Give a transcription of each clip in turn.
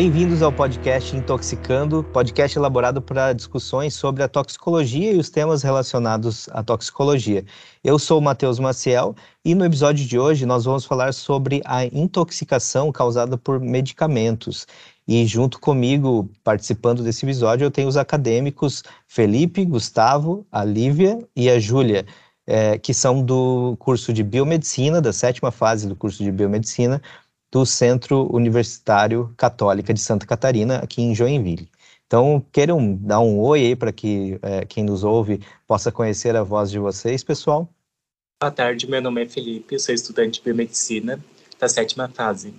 Bem-vindos ao podcast Intoxicando, podcast elaborado para discussões sobre a toxicologia e os temas relacionados à toxicologia. Eu sou o Matheus Maciel e no episódio de hoje nós vamos falar sobre a intoxicação causada por medicamentos. E junto comigo, participando desse episódio, eu tenho os acadêmicos Felipe, Gustavo, a Lívia e a Júlia, é, que são do curso de Biomedicina, da sétima fase do curso de Biomedicina, do Centro Universitário Católica de Santa Catarina, aqui em Joinville. Então, queiram dar um oi aí para que é, quem nos ouve possa conhecer a voz de vocês, pessoal? Boa tarde, meu nome é Felipe, eu sou estudante de biomedicina da sétima fase.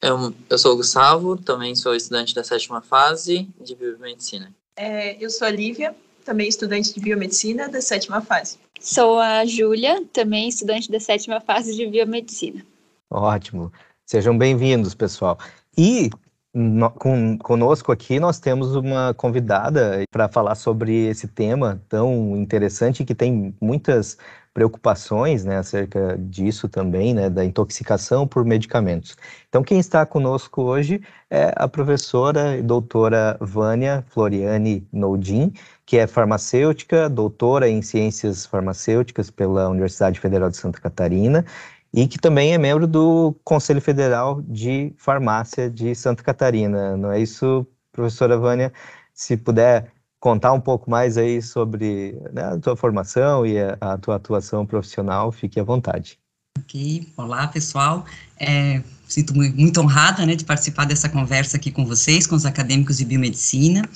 Eu, eu sou o Gustavo, também sou estudante da sétima fase de biomedicina. É, eu sou a Lívia, também estudante de biomedicina da sétima fase. Sou a Júlia, também estudante da sétima fase de biomedicina. Ótimo. Sejam bem-vindos, pessoal. E no, com, conosco aqui nós temos uma convidada para falar sobre esse tema tão interessante que tem muitas preocupações né, acerca disso também, né, da intoxicação por medicamentos. Então, quem está conosco hoje é a professora e doutora Vânia Floriane Noudin, que é farmacêutica, doutora em ciências farmacêuticas pela Universidade Federal de Santa Catarina e que também é membro do Conselho Federal de Farmácia de Santa Catarina. Não é isso, professora Vânia? Se puder contar um pouco mais aí sobre né, a tua formação e a, a, tua atuação profissional, fique à vontade. Ok, olá pessoal. É, sinto muito honrada né, de participar dessa conversa aqui com vocês, com os acadêmicos de biomedicina.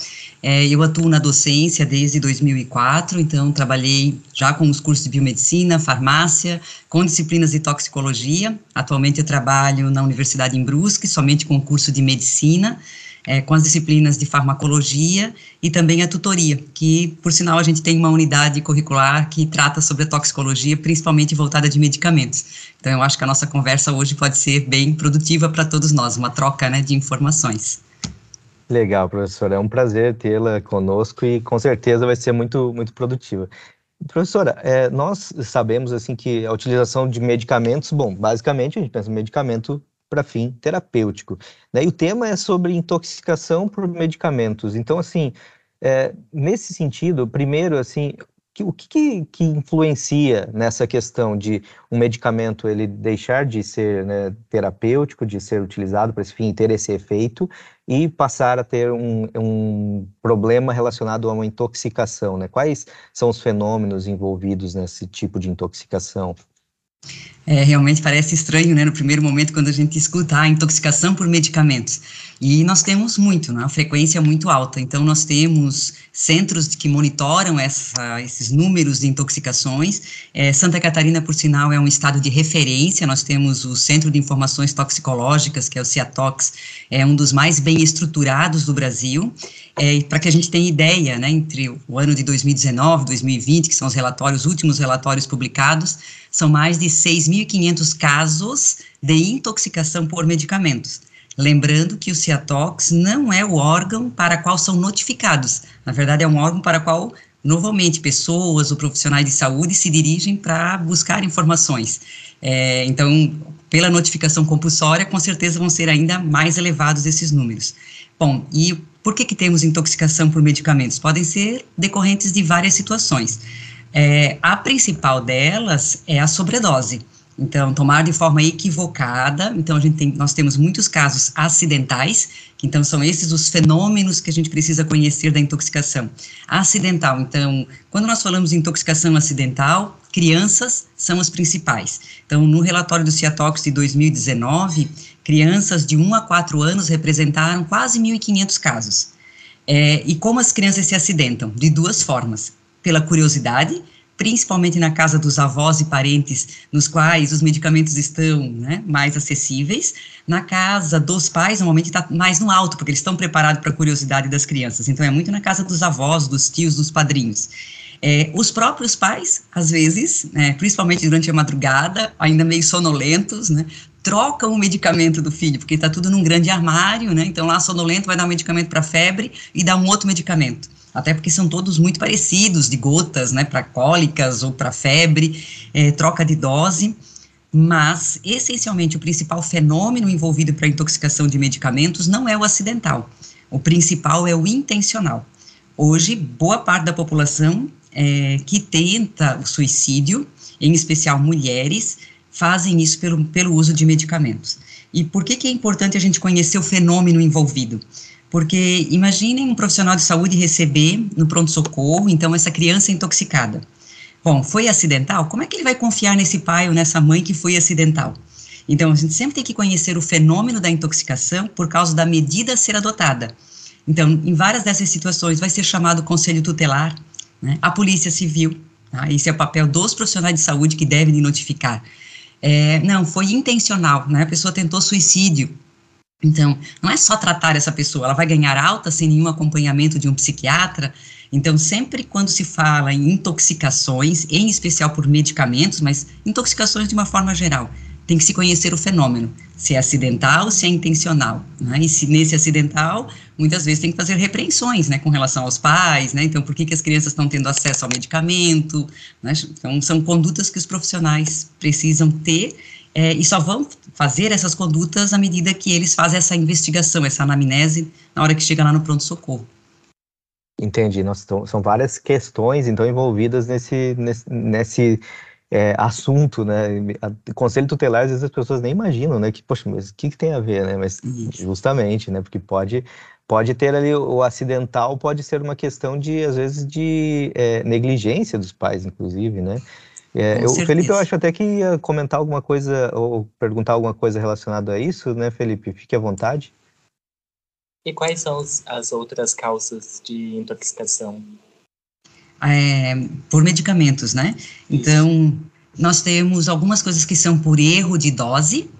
É, eu atuo na docência desde 2004, então trabalhei já com os cursos de biomedicina, farmácia, com disciplinas de toxicologia. Atualmente eu trabalho na Universidade em Brusque, somente com o curso de medicina é, com as disciplinas de farmacologia e também a tutoria, que, por sinal, a gente tem uma unidade curricular que trata sobre a toxicologia, principalmente voltada de medicamentos. Então, eu acho que a nossa conversa hoje pode ser bem produtiva para todos nós, uma troca né, de informações. Legal, professora. É um prazer tê-la conosco e com certeza vai ser muito, muito produtiva. Professora, é, nós sabemos assim que a utilização de medicamentos, bom, basicamente a gente pensa em medicamento para fim terapêutico. Né? E o tema é sobre intoxicação por medicamentos. Então, assim, é, nesse sentido, primeiro, assim, que, o que, que, influencia nessa questão de um medicamento ele deixar de ser né, terapêutico, de ser utilizado para esse fim, ter esse efeito e passar a ter um, um problema relacionado a uma intoxicação, né? Quais são os fenômenos envolvidos nesse tipo de intoxicação? É, realmente parece estranho, né, no primeiro momento, quando a gente escuta a intoxicação por medicamentos. E nós temos muito, né, a frequência é muito alta. Então, nós temos centros que monitoram essa, esses números de intoxicações. É, Santa Catarina, por sinal, é um estado de referência. Nós temos o Centro de Informações Toxicológicas, que é o CIATOX, é um dos mais bem estruturados do Brasil. É, Para que a gente tenha ideia, né, entre o ano de 2019 e 2020, que são os relatórios, últimos relatórios publicados, são mais de 6.500 casos de intoxicação por medicamentos. Lembrando que o CIATOX não é o órgão para qual são notificados. Na verdade, é um órgão para qual, normalmente, pessoas ou profissionais de saúde se dirigem para buscar informações. É, então, pela notificação compulsória, com certeza vão ser ainda mais elevados esses números. Bom, e por que, que temos intoxicação por medicamentos? Podem ser decorrentes de várias situações. É, a principal delas é a sobredose. Então, tomar de forma equivocada. Então, a gente tem, nós temos muitos casos acidentais, então são esses os fenômenos que a gente precisa conhecer da intoxicação. Acidental, então, quando nós falamos de intoxicação acidental, crianças são as principais. Então, no relatório do Ciatox de 2019, crianças de 1 a 4 anos representaram quase 1.500 casos. É, e como as crianças se acidentam? De duas formas pela curiosidade, principalmente na casa dos avós e parentes, nos quais os medicamentos estão né, mais acessíveis. Na casa dos pais, normalmente está mais no alto, porque eles estão preparados para a curiosidade das crianças. Então, é muito na casa dos avós, dos tios, dos padrinhos. É, os próprios pais, às vezes, né, principalmente durante a madrugada, ainda meio sonolentos, né, trocam o medicamento do filho, porque está tudo num grande armário, né, então lá sonolento vai dar um medicamento para febre e dá um outro medicamento até porque são todos muito parecidos, de gotas, né, para cólicas ou para febre, é, troca de dose. mas, essencialmente, o principal fenômeno envolvido para intoxicação de medicamentos não é o acidental. O principal é o intencional. Hoje, boa parte da população é, que tenta o suicídio, em especial mulheres, fazem isso pelo, pelo uso de medicamentos. E por que, que é importante a gente conhecer o fenômeno envolvido? Porque imaginem um profissional de saúde receber no pronto-socorro, então, essa criança intoxicada. Bom, foi acidental? Como é que ele vai confiar nesse pai ou nessa mãe que foi acidental? Então, a gente sempre tem que conhecer o fenômeno da intoxicação por causa da medida a ser adotada. Então, em várias dessas situações, vai ser chamado conselho tutelar, né, a polícia civil, tá? esse é o papel dos profissionais de saúde que devem notificar. É, não, foi intencional, né, a pessoa tentou suicídio, então, não é só tratar essa pessoa, ela vai ganhar alta sem nenhum acompanhamento de um psiquiatra. Então, sempre quando se fala em intoxicações, em especial por medicamentos, mas intoxicações de uma forma geral, tem que se conhecer o fenômeno, se é acidental, se é intencional. Né? E se nesse acidental, muitas vezes tem que fazer repreensões né, com relação aos pais, né? então por que, que as crianças estão tendo acesso ao medicamento? Né? Então, são condutas que os profissionais precisam ter é, e só vão fazer essas condutas à medida que eles fazem essa investigação, essa anamnese, na hora que chega lá no pronto-socorro. Entendi. Nossa, são várias questões, então, envolvidas nesse, nesse, nesse é, assunto, né? Conselho tutelar, às vezes as pessoas nem imaginam, né? Que, poxa, mas o que, que tem a ver, né? Mas justamente, né? Porque pode, pode ter ali o acidental, pode ser uma questão de, às vezes, de é, negligência dos pais, inclusive, né? É, eu, Felipe, eu acho até que ia comentar alguma coisa ou perguntar alguma coisa relacionada a isso, né, Felipe? Fique à vontade. E quais são as outras causas de intoxicação? É, por medicamentos, né? Então, nós temos algumas coisas que são por erro de dose.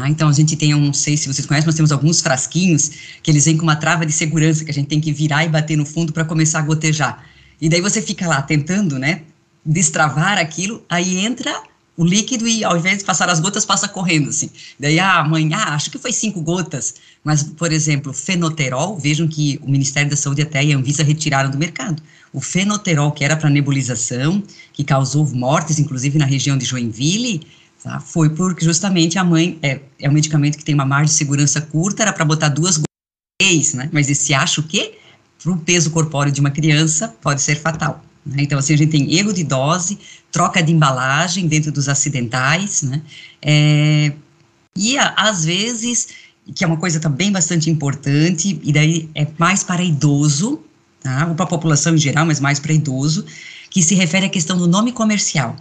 Ah, então, a gente tem, eu não sei se vocês conhecem, nós temos alguns frasquinhos que eles vêm com uma trava de segurança que a gente tem que virar e bater no fundo para começar a gotejar. E daí você fica lá tentando, né, destravar aquilo, aí entra o líquido e ao invés de passar as gotas, passa correndo, assim. Daí, ah, mãe, ah, acho que foi cinco gotas. Mas, por exemplo, fenoterol, vejam que o Ministério da Saúde até e a Anvisa retiraram do mercado. O fenoterol, que era para nebulização, que causou mortes, inclusive na região de Joinville, tá, foi porque justamente a mãe, é, é um medicamento que tem uma margem de segurança curta, era para botar duas gotas, né? Mas esse acha o quê? Para o peso corpóreo de uma criança, pode ser fatal. Né? Então, assim, a gente tem erro de dose, troca de embalagem dentro dos acidentais, né? É, e, às vezes, que é uma coisa também bastante importante, e daí é mais para idoso, tá? ou para a população em geral, mas mais para idoso, que se refere à questão do nome comercial.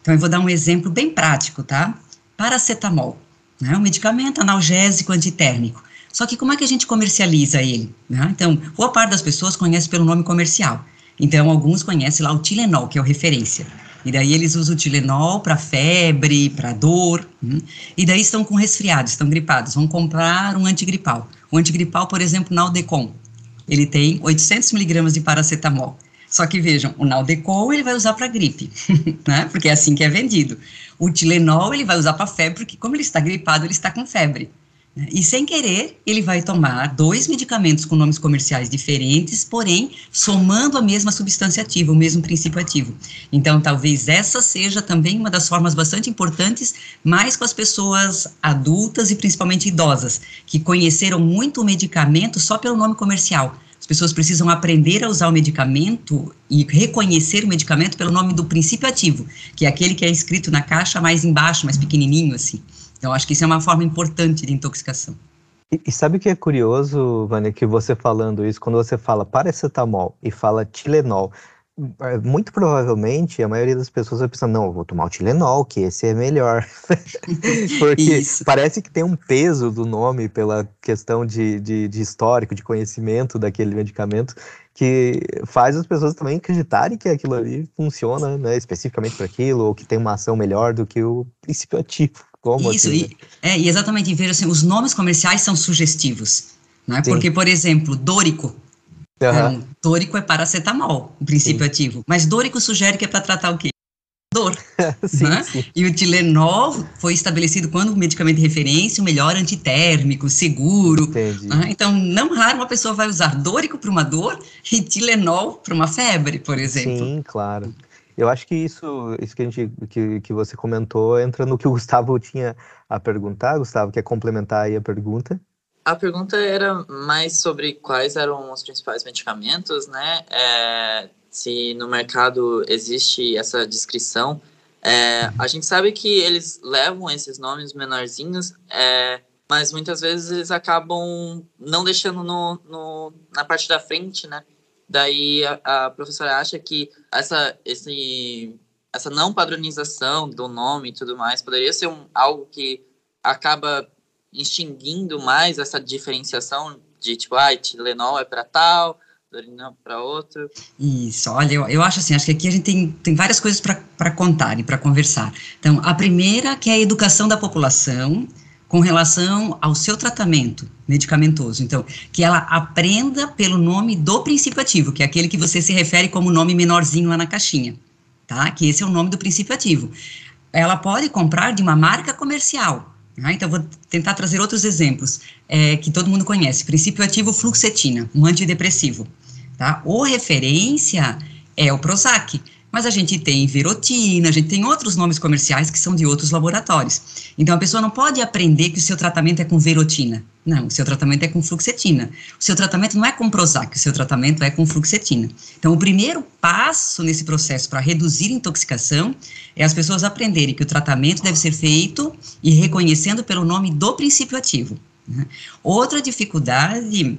Então, eu vou dar um exemplo bem prático, tá? Paracetamol, né? um medicamento analgésico antitérmico. Só que como é que a gente comercializa ele? Né? Então, boa parte das pessoas conhece pelo nome comercial. Então, alguns conhecem lá o Tilenol, que é o referência. E daí eles usam o Tilenol para febre, para dor. Hum, e daí estão com resfriados, estão gripados. Vão comprar um antigripal. O antigripal, por exemplo, Naldecon. Ele tem 800 miligramas de paracetamol. Só que vejam, o Naldecol ele vai usar para gripe, né? Porque é assim que é vendido. O Tilenol ele vai usar para febre, porque como ele está gripado, ele está com febre. E sem querer, ele vai tomar dois medicamentos com nomes comerciais diferentes, porém somando a mesma substância ativa, o mesmo princípio ativo. Então, talvez essa seja também uma das formas bastante importantes, mais com as pessoas adultas e principalmente idosas, que conheceram muito o medicamento só pelo nome comercial. As pessoas precisam aprender a usar o medicamento e reconhecer o medicamento pelo nome do princípio ativo, que é aquele que é escrito na caixa mais embaixo, mais pequenininho assim. Então, acho que isso é uma forma importante de intoxicação. E, e sabe o que é curioso, Vânia, que você falando isso, quando você fala paracetamol e fala Tilenol, é, muito provavelmente a maioria das pessoas vai pensar, não, eu vou tomar o Tilenol, que esse é melhor. Porque Isso. parece que tem um peso do nome pela questão de, de, de, histórico, de conhecimento daquele medicamento, que faz as pessoas também acreditarem que aquilo ali funciona né, especificamente para aquilo, ou que tem uma ação melhor do que o princípio ativo. Como Isso, assim, e, é, e exatamente, veja assim, os nomes comerciais são sugestivos, né? Porque, por exemplo, Dórico, uhum. Dórico é paracetamol, o princípio sim. ativo, mas Dórico sugere que é para tratar o quê? Dor, sim, né? sim. E o Tilenol foi estabelecido quando o medicamento de referência, o melhor antitérmico, seguro. Né? Então, não raro uma pessoa vai usar Dórico para uma dor e Tilenol para uma febre, por exemplo. Sim, claro. Eu acho que isso, isso que, a gente, que, que você comentou entra no que o Gustavo tinha a perguntar. Gustavo, quer complementar aí a pergunta? A pergunta era mais sobre quais eram os principais medicamentos, né? É, se no mercado existe essa descrição. É, a gente sabe que eles levam esses nomes menorzinhos, é, mas muitas vezes eles acabam não deixando no, no, na parte da frente, né? Daí a, a, professora acha que essa, esse, essa não padronização do nome e tudo mais poderia ser um, algo que acaba extinguindo mais essa diferenciação de tipo, ah, Tilenol é para tal, Dorinão para outro. Isso, olha, eu, eu acho assim, acho que aqui a gente tem, tem várias coisas para contar e para conversar. Então, a primeira que é a educação da população, com relação ao seu tratamento medicamentoso. Então, que ela aprenda pelo nome do princípio ativo, que é aquele que você se refere como nome menorzinho lá na caixinha, tá? Que esse é o nome do princípio ativo. Ela pode comprar de uma marca comercial. Tá? Então, vou tentar trazer outros exemplos é, que todo mundo conhece. Princípio ativo fluxetina, um antidepressivo. Tá? Ou referência é o Prozac mas a gente tem verotina, a gente tem outros nomes comerciais que são de outros laboratórios. Então a pessoa não pode aprender que o seu tratamento é com verotina. Não, o seu tratamento é com fluxetina. O seu tratamento não é com Prozac, o seu tratamento é com fluxetina. Então o primeiro passo nesse processo para reduzir intoxicação é as pessoas aprenderem que o tratamento deve ser feito e reconhecendo pelo nome do princípio ativo. Né? Outra dificuldade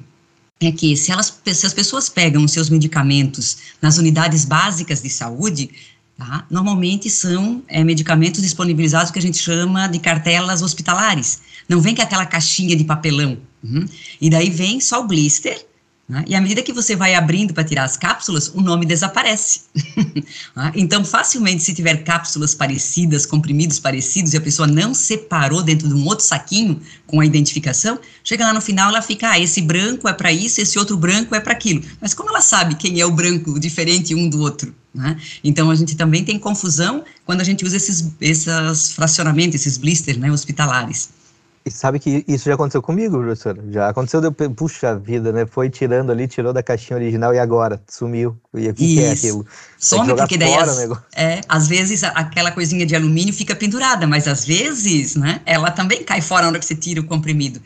é que se, elas, se as pessoas pegam os seus medicamentos nas unidades básicas de saúde, tá, normalmente são é, medicamentos disponibilizados que a gente chama de cartelas hospitalares. Não vem com aquela caixinha de papelão. Uhum. E daí vem só o blister, né? E à medida que você vai abrindo para tirar as cápsulas, o nome desaparece. Né? então, facilmente, se tiver cápsulas parecidas, comprimidos parecidos, e a pessoa não separou dentro de um outro saquinho com a identificação, chega lá no final, ela fica, ah, esse branco é para isso, esse outro branco é para aquilo. Mas como ela sabe quem é o branco diferente um do outro? Né? Então, a gente também tem confusão quando a gente usa esses, esses fracionamentos, esses blisters né, hospitalares. E sabe que isso já aconteceu comigo, professora? Já aconteceu, de, puxa vida, né? Foi tirando ali, tirou da caixinha original e agora sumiu. E o que, que é aquilo? Some, porque daí, as, é, às vezes, aquela coisinha de alumínio fica pendurada, mas às vezes, né, ela também cai fora na hora que você tira o comprimido.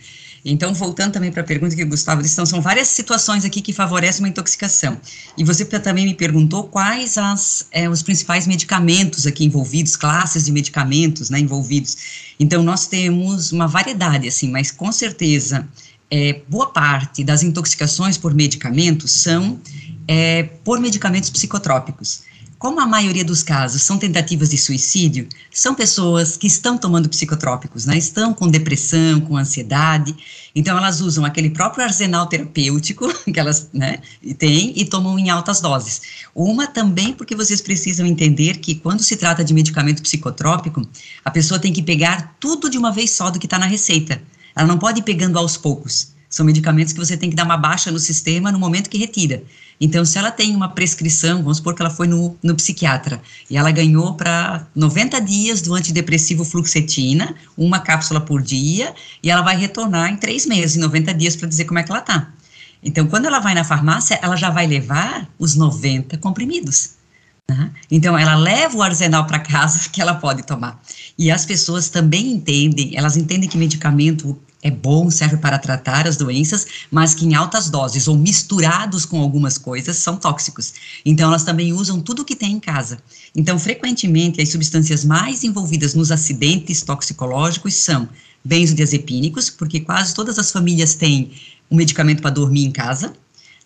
Então, voltando também para a pergunta que o Gustavo disse, então, são várias situações aqui que favorecem uma intoxicação. E você também me perguntou quais as, é, os principais medicamentos aqui envolvidos, classes de medicamentos né, envolvidos. Então, nós temos uma variedade, assim, mas com certeza, é, boa parte das intoxicações por medicamentos são é, por medicamentos psicotrópicos. Como a maioria dos casos são tentativas de suicídio, são pessoas que estão tomando psicotrópicos, né? Estão com depressão, com ansiedade, então elas usam aquele próprio arsenal terapêutico que elas, né, têm e tomam em altas doses. Uma também porque vocês precisam entender que quando se trata de medicamento psicotrópico, a pessoa tem que pegar tudo de uma vez só do que está na receita. Ela não pode ir pegando aos poucos. São medicamentos que você tem que dar uma baixa no sistema no momento que retira. Então, se ela tem uma prescrição, vamos supor que ela foi no, no psiquiatra e ela ganhou para 90 dias do antidepressivo fluxetina, uma cápsula por dia, e ela vai retornar em três meses, em 90 dias, para dizer como é que ela está. Então, quando ela vai na farmácia, ela já vai levar os 90 comprimidos. Né? Então, ela leva o arsenal para casa que ela pode tomar. E as pessoas também entendem, elas entendem que medicamento é bom, serve para tratar as doenças, mas que em altas doses ou misturados com algumas coisas são tóxicos. Então, elas também usam tudo que tem em casa. Então, frequentemente, as substâncias mais envolvidas nos acidentes toxicológicos são benzodiazepínicos, porque quase todas as famílias têm um medicamento para dormir em casa,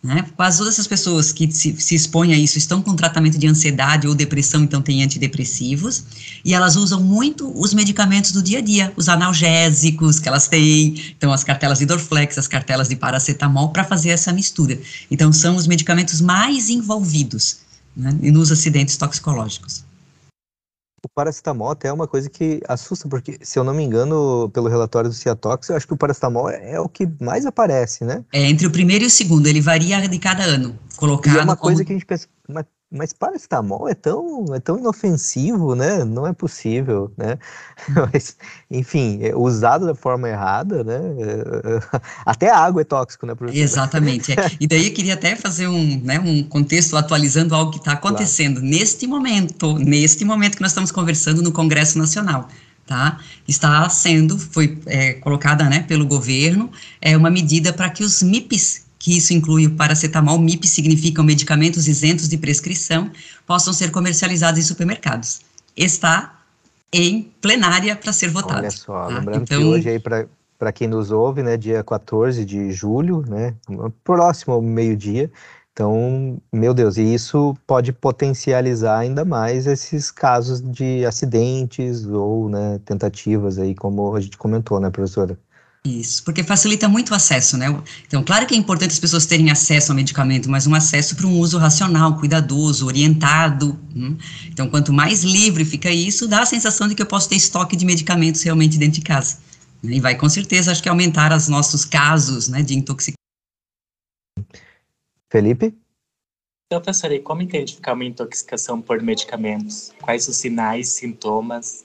né? Quase todas essas pessoas que se, se expõem a isso estão com tratamento de ansiedade ou depressão, então têm antidepressivos, e elas usam muito os medicamentos do dia a dia, os analgésicos que elas têm, então as cartelas de Dorflex, as cartelas de paracetamol, para fazer essa mistura. Então são os medicamentos mais envolvidos né, nos acidentes toxicológicos o paracetamol até é uma coisa que assusta, porque, se eu não me engano, pelo relatório do Ciatox, eu acho que o paracetamol é, é o que mais aparece, né? É, entre o primeiro e o segundo, ele varia de cada ano. Colocado e é uma como... coisa que a gente pensa, mas mas paracetamol é tão, é tão inofensivo, né? Não é possível, né? Mas, enfim, é usado da forma errada, né? Até a água é tóxico, né, professor? Exatamente. É. E daí eu queria até fazer um, né, um contexto atualizando algo que está acontecendo claro. neste momento, neste momento que nós estamos conversando no Congresso Nacional. Tá? Está sendo, foi é, colocada né, pelo governo, é, uma medida para que os MIPs que isso inclui o paracetamol, MIP significam medicamentos isentos de prescrição, possam ser comercializados em supermercados. Está em plenária para ser votado. Olha só, tá? lembrando então, que hoje aí para quem nos ouve, né, dia 14 de julho, né, próximo ao meio-dia, então, meu Deus, e isso pode potencializar ainda mais esses casos de acidentes ou, né, tentativas aí, como a gente comentou, né, professora? Isso, porque facilita muito o acesso, né? Então, claro que é importante as pessoas terem acesso ao medicamento, mas um acesso para um uso racional, cuidadoso, orientado. Hum? Então, quanto mais livre fica isso, dá a sensação de que eu posso ter estoque de medicamentos realmente dentro de casa. E vai, com certeza, acho que aumentar os nossos casos né, de intoxicação. Felipe? Então, professor, como identificar uma intoxicação por medicamentos? Quais os sinais, sintomas?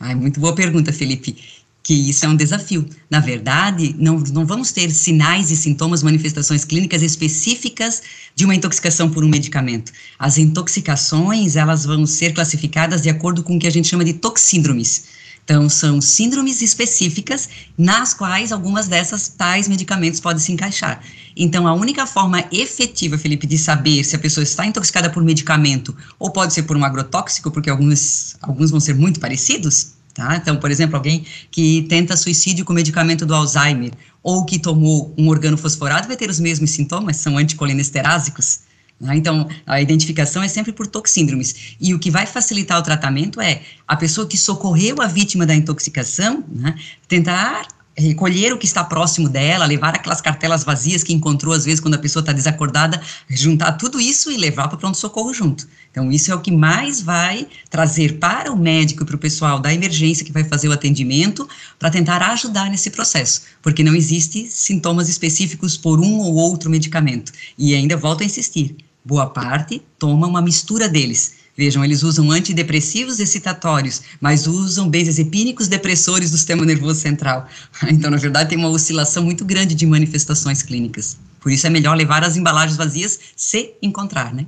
Ai, muito boa pergunta, Felipe que isso é um desafio. Na verdade, não, não vamos ter sinais e sintomas, manifestações clínicas específicas de uma intoxicação por um medicamento. As intoxicações, elas vão ser classificadas de acordo com o que a gente chama de toxíndromes. Então, são síndromes específicas nas quais algumas dessas tais medicamentos podem se encaixar. Então, a única forma efetiva, Felipe, de saber se a pessoa está intoxicada por medicamento ou pode ser por um agrotóxico, porque alguns, alguns vão ser muito parecidos, Tá? Então, por exemplo, alguém que tenta suicídio com medicamento do Alzheimer ou que tomou um organofosforado vai ter os mesmos sintomas, são anticolinesterásicos. Né? Então, a identificação é sempre por toxíndromes. E o que vai facilitar o tratamento é a pessoa que socorreu a vítima da intoxicação né, tentar recolher o que está próximo dela, levar aquelas cartelas vazias que encontrou, às vezes, quando a pessoa está desacordada, juntar tudo isso e levar para o pronto-socorro junto. Então, isso é o que mais vai trazer para o médico e para o pessoal da emergência que vai fazer o atendimento, para tentar ajudar nesse processo, porque não existe sintomas específicos por um ou outro medicamento. E ainda volto a insistir, boa parte toma uma mistura deles. Vejam, eles usam antidepressivos excitatórios, mas usam benzodiazepínicos depressores do sistema nervoso central. Então, na verdade, tem uma oscilação muito grande de manifestações clínicas. Por isso é melhor levar as embalagens vazias se encontrar, né?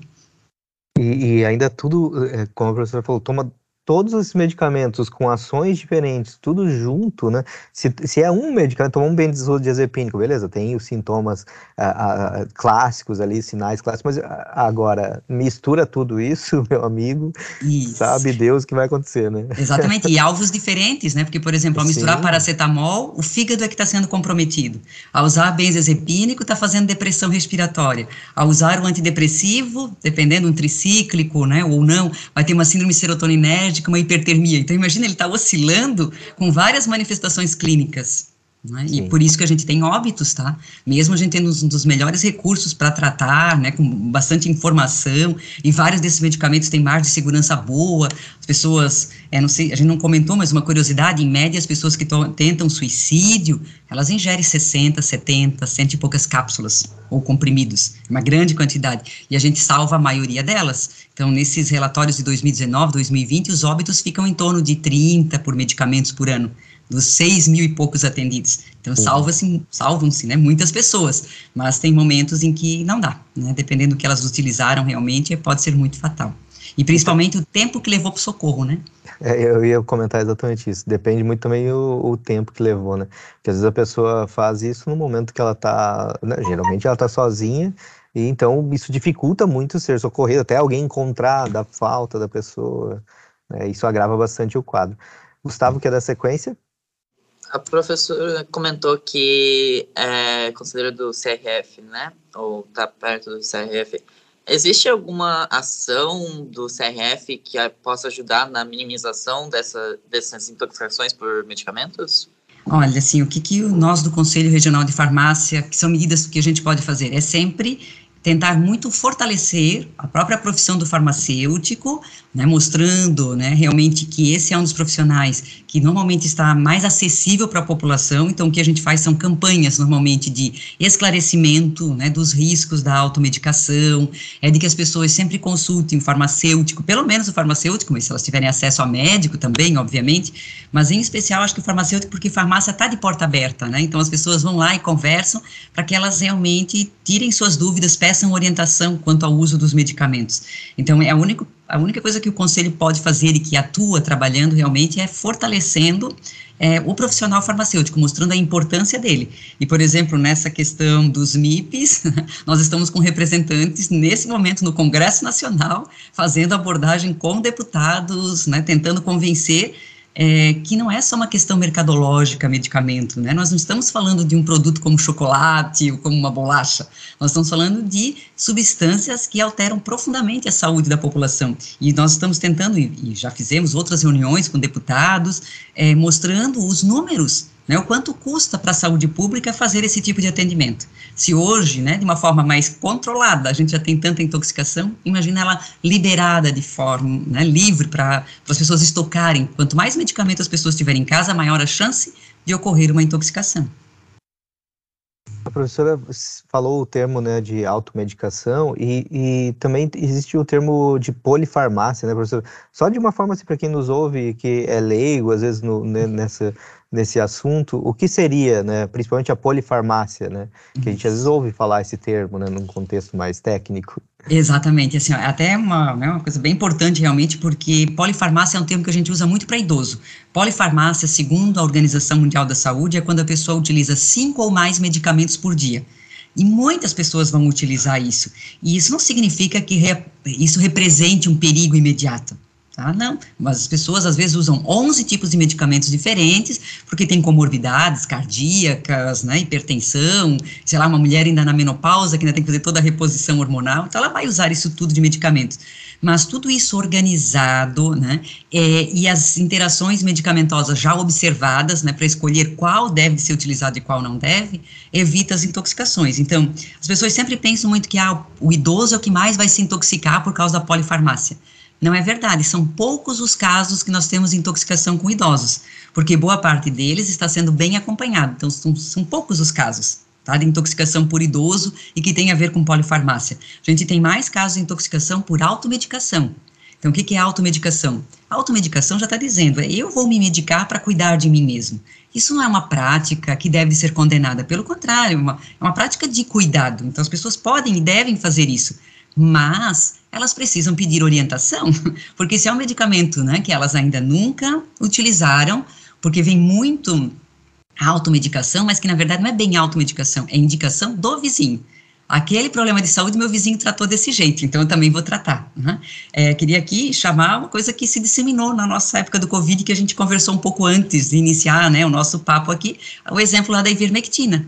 E, e ainda tudo, é, como a professora falou, toma todos esses medicamentos com ações diferentes, tudo junto, né? Se, se é um medicamento, tomar um benzodiazepínico, beleza, tem os sintomas clássicos ali, sinais clássicos, mas agora, mistura tudo isso, meu amigo, isso. sabe Deus o que vai acontecer, né? Exatamente, e alvos diferentes, né? Porque, por exemplo, ao misturar Sim. paracetamol, o fígado é que está sendo comprometido. Ao usar benzodiazepínico, está fazendo depressão respiratória. Ao usar o antidepressivo, dependendo, um tricíclico, né, ou não, vai ter uma síndrome serotoninérgica, uma hipertermia. Então, imagina, ele está oscilando com várias manifestações clínicas. Né? E por isso que a gente tem óbitos, tá? Mesmo a gente tendo um dos melhores recursos para tratar, né, com bastante informação, e vários desses medicamentos têm margem de segurança boa, as pessoas, é, não sei, a gente não comentou, mas uma curiosidade, em média, as pessoas que tentam suicídio, elas ingerem 60, 70, cento e poucas cápsulas, ou comprimidos, uma grande quantidade, e a gente salva a maioria delas. Então, nesses relatórios de 2019, 2020, os óbitos ficam em torno de 30 por medicamentos por ano dos seis mil e poucos atendidos. Então, salva-se, salvam-se, né, muitas pessoas, mas tem momentos em que não dá, né, dependendo do que elas utilizaram realmente, pode ser muito fatal. E principalmente o tempo que levou para o socorro, né? É, eu ia comentar exatamente isso. Depende muito também o, o, tempo que levou, né? Porque às vezes a pessoa faz isso no momento que ela está, né, geralmente ela está sozinha, e então isso dificulta muito ser socorrido, até alguém encontrar da falta da pessoa. Né? Isso agrava bastante o quadro. Gustavo, quer dar sequência? A professora comentou que é considerado do CRF, né? Ou tá perto do CRF. Existe alguma ação do CRF que possa ajudar na minimização dessa, dessas intoxicações por medicamentos? Olha, assim, o que, que nós do Conselho Regional de Farmácia, que são medidas que a gente pode fazer, é sempre tentar muito fortalecer a própria profissão do farmacêutico, né, mostrando né, realmente que esse é um dos profissionais que normalmente está mais acessível para a população. Então, o que a gente faz são campanhas, normalmente, de esclarecimento né, dos riscos da automedicação, é de que as pessoas sempre consultem o farmacêutico, pelo menos o farmacêutico, mas se elas tiverem acesso a médico também, obviamente, mas em especial acho que o farmacêutico, porque farmácia está de porta aberta, né? Então, as pessoas vão lá e conversam para que elas realmente tirem suas dúvidas, peçam orientação quanto ao uso dos medicamentos. Então, é a única, a única coisa que o conselho pode fazer e que atua trabalhando realmente é fortalecendo é, o profissional farmacêutico, mostrando a importância dele. E, por exemplo, nessa questão dos MIPs, nós estamos com representantes, nesse momento, no Congresso Nacional, fazendo abordagem com deputados, né, tentando convencer é, que não é só uma questão mercadológica, medicamento, né? Nós não estamos falando de um produto como chocolate ou como uma bolacha. Nós estamos falando de substâncias que alteram profundamente a saúde da população. E nós estamos tentando, e já fizemos outras reuniões com deputados, é, mostrando os números né, o quanto custa para a saúde pública fazer esse tipo de atendimento. Se hoje, né, de uma forma mais controlada, a gente já tem tanta intoxicação, imagina ela liberada de forma né, livre para as pessoas estocarem. Quanto mais medicamento as pessoas tiverem em casa, maior a chance de ocorrer uma intoxicação. A professora falou o termo né, de automedicação e, e também existe o termo de polifarmácia, né, professora? Só de uma forma, assim, para quem nos ouve, que é leigo, às vezes, no, né, nessa, nesse assunto, o que seria, né, principalmente a polifarmácia, né, que a gente às vezes ouve falar esse termo, né, num contexto mais técnico. Exatamente, assim, ó, até uma, né, uma coisa bem importante realmente, porque polifarmácia é um termo que a gente usa muito para idoso. Polifarmácia, segundo a Organização Mundial da Saúde, é quando a pessoa utiliza cinco ou mais medicamentos por dia. E muitas pessoas vão utilizar isso. E isso não significa que re, isso represente um perigo imediato. Tá? Não, mas as pessoas às vezes usam 11 tipos de medicamentos diferentes, porque tem comorbidades cardíacas, né, hipertensão, sei lá, uma mulher ainda na menopausa, que ainda tem que fazer toda a reposição hormonal, então ela vai usar isso tudo de medicamentos. Mas tudo isso organizado, né, é, e as interações medicamentosas já observadas, né, para escolher qual deve ser utilizado e qual não deve, evita as intoxicações. Então, as pessoas sempre pensam muito que ah, o idoso é o que mais vai se intoxicar por causa da polifarmácia. Não é verdade, são poucos os casos que nós temos de intoxicação com idosos, porque boa parte deles está sendo bem acompanhado, então são, são poucos os casos. Tá, de intoxicação por idoso e que tem a ver com polifarmácia. A gente tem mais casos de intoxicação por automedicação. Então, o que, é automedicação? Automedicação já está dizendo, é eu vou me medicar para cuidar de mim mesmo. Isso não é uma prática que deve ser condenada, pelo contrário, é uma, é uma prática de cuidado. Então, as pessoas podem e devem fazer isso, mas elas precisam pedir orientação, porque se é um medicamento né, que elas ainda nunca utilizaram, porque vem muito automedicação, mas que na verdade não é bem automedicação, é indicação do vizinho. Aquele problema de saúde meu vizinho tratou desse jeito, então eu também vou tratar. Né? É, queria aqui chamar uma coisa que se disseminou na nossa época do Covid, que a gente conversou um pouco antes de iniciar né, o nosso papo aqui, o exemplo lá da ivermectina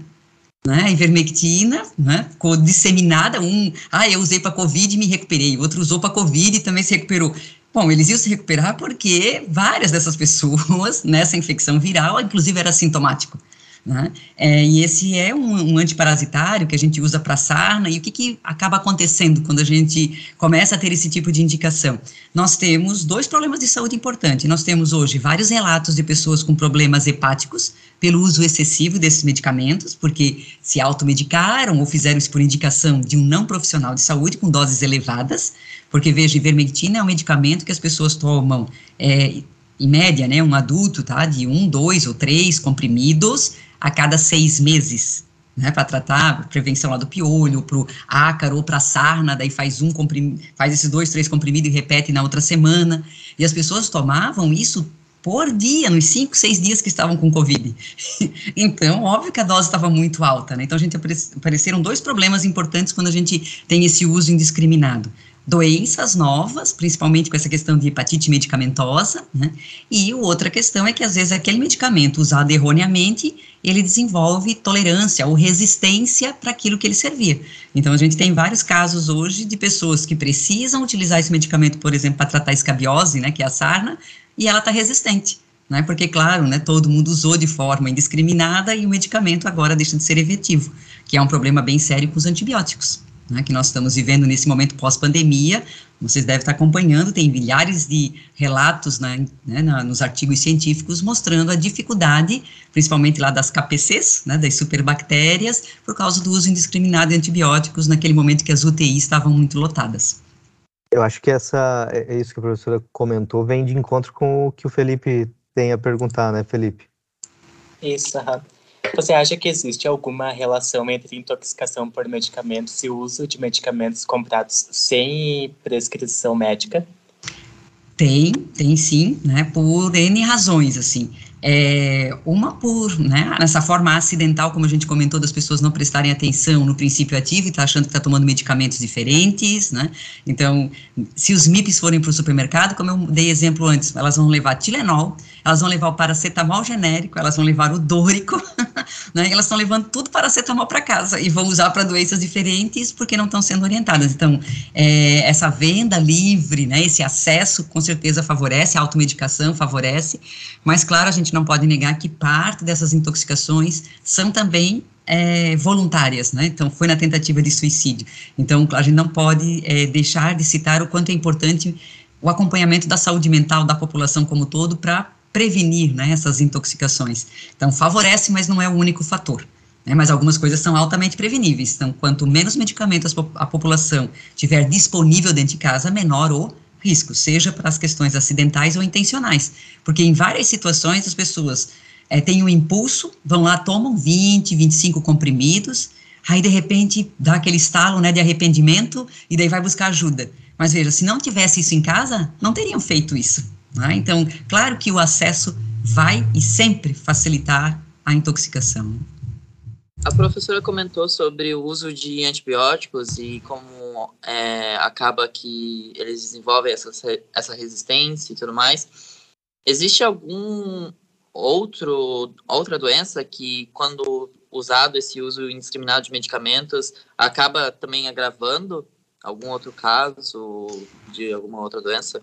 né, ivermectina, né, disseminada, um, ah, eu usei para Covid e me recuperei, outro usou para Covid e também se recuperou. Bom, eles iam se recuperar porque várias dessas pessoas, nessa infecção viral, inclusive era sintomático. Né? É, e esse é um, um, antiparasitário que a gente usa para sarna, e o que, que acaba acontecendo quando a gente começa a ter esse tipo de indicação? Nós temos dois problemas de saúde importantes. Nós temos hoje vários relatos de pessoas com problemas hepáticos pelo uso excessivo desses medicamentos, porque se automedicaram ou fizeram isso por indicação de um não profissional de saúde com doses elevadas, porque veja, ivermectina é um medicamento que as pessoas tomam é, em média, né, um adulto, tá, de um, dois ou três comprimidos a cada seis meses, né, para tratar prevenção lá do piolho, para o ácaro ou para sarna, daí faz um faz esses dois, três comprimidos e repete na outra semana. E as pessoas tomavam isso por dia, nos cinco, seis dias que estavam com Covid. então, óbvio que a dose estava muito alta, né? Então, a gente apareceram dois problemas importantes quando a gente tem esse uso indiscriminado doenças novas, principalmente com essa questão de hepatite medicamentosa, né? E outra questão é que às vezes aquele medicamento usado erroneamente, ele desenvolve tolerância ou resistência para aquilo que ele servia. Então a gente tem vários casos hoje de pessoas que precisam utilizar esse medicamento, por exemplo, para tratar a escabiose, né, que é a sarna, e ela está resistente. Né, porque, claro, né, todo mundo usou de forma indiscriminada e o medicamento agora deixa de ser efetivo, que é um problema bem sério com os antibióticos. Né, que nós estamos vivendo nesse momento pós-pandemia, vocês devem estar acompanhando, tem milhares de relatos né, né, nos artigos científicos mostrando a dificuldade, principalmente lá das KPCs, né, das superbactérias, por causa do uso indiscriminado de antibióticos naquele momento que as UTIs estavam muito lotadas. Eu acho que essa, é, é isso que a professora comentou, vem de encontro com o que o Felipe tem a perguntar, né, Felipe? Isso, você acha que existe alguma relação entre intoxicação por medicamentos e uso de medicamentos comprados sem prescrição médica? Tem, tem sim, né, por N razões, assim. É, uma por, né, nessa forma acidental, como a gente comentou, das pessoas não prestarem atenção no princípio ativo e tá achando que está tomando medicamentos diferentes, né, então, se os MIPs forem para o supermercado, como eu dei exemplo antes, elas vão levar Tilenol, elas vão levar o paracetamol genérico, elas vão levar o dórico, né, elas estão levando tudo paracetamol para casa e vão usar para doenças diferentes porque não estão sendo orientadas, então, é, essa venda livre, né, esse acesso, com certeza favorece, a automedicação favorece, mas, claro, a gente gente não pode negar que parte dessas intoxicações são também é, voluntárias, né? Então, foi na tentativa de suicídio. Então, a gente não pode é, deixar de citar o quanto é importante o acompanhamento da saúde mental da população como todo para prevenir né, essas intoxicações. Então, favorece, mas não é o único fator. Né, mas algumas coisas são altamente preveníveis. Então, quanto menos medicamentos a população tiver disponível dentro de casa, menor o risco, seja para as questões acidentais ou intencionais, porque em várias situações as pessoas é, têm um impulso, vão lá, tomam 20, 25 comprimidos, aí de repente dá aquele estalo né, de arrependimento e daí vai buscar ajuda. Mas veja, se não tivesse isso em casa, não teriam feito isso. Né? Então, claro que o acesso vai e sempre facilitar a intoxicação. A professora comentou sobre o uso de antibióticos e como é, acaba que eles desenvolvem essa, essa resistência e tudo mais. Existe algum outro outra doença que, quando usado esse uso indiscriminado de medicamentos, acaba também agravando algum outro caso de alguma outra doença?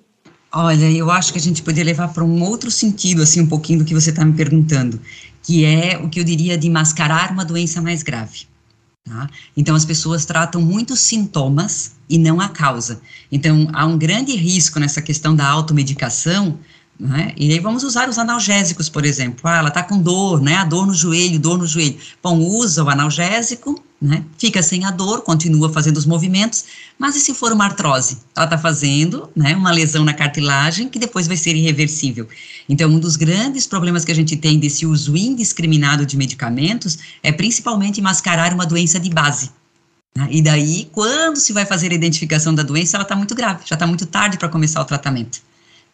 Olha, eu acho que a gente poderia levar para um outro sentido, assim, um pouquinho do que você está me perguntando, que é o que eu diria de mascarar uma doença mais grave. Tá? Então, as pessoas tratam muitos sintomas e não a causa. Então, há um grande risco nessa questão da automedicação, né? E aí vamos usar os analgésicos, por exemplo. Ah, ela está com dor, né? A dor no joelho, dor no joelho. Bom, usa o analgésico, né? Fica sem a dor, continua fazendo os movimentos, mas e se for uma artrose? Ela está fazendo, né? Uma lesão na cartilagem que depois vai ser irreversível. Então, um dos grandes problemas que a gente tem desse uso indiscriminado de medicamentos é principalmente mascarar uma doença de base. Né? E daí, quando se vai fazer a identificação da doença, ela está muito grave, já está muito tarde para começar o tratamento.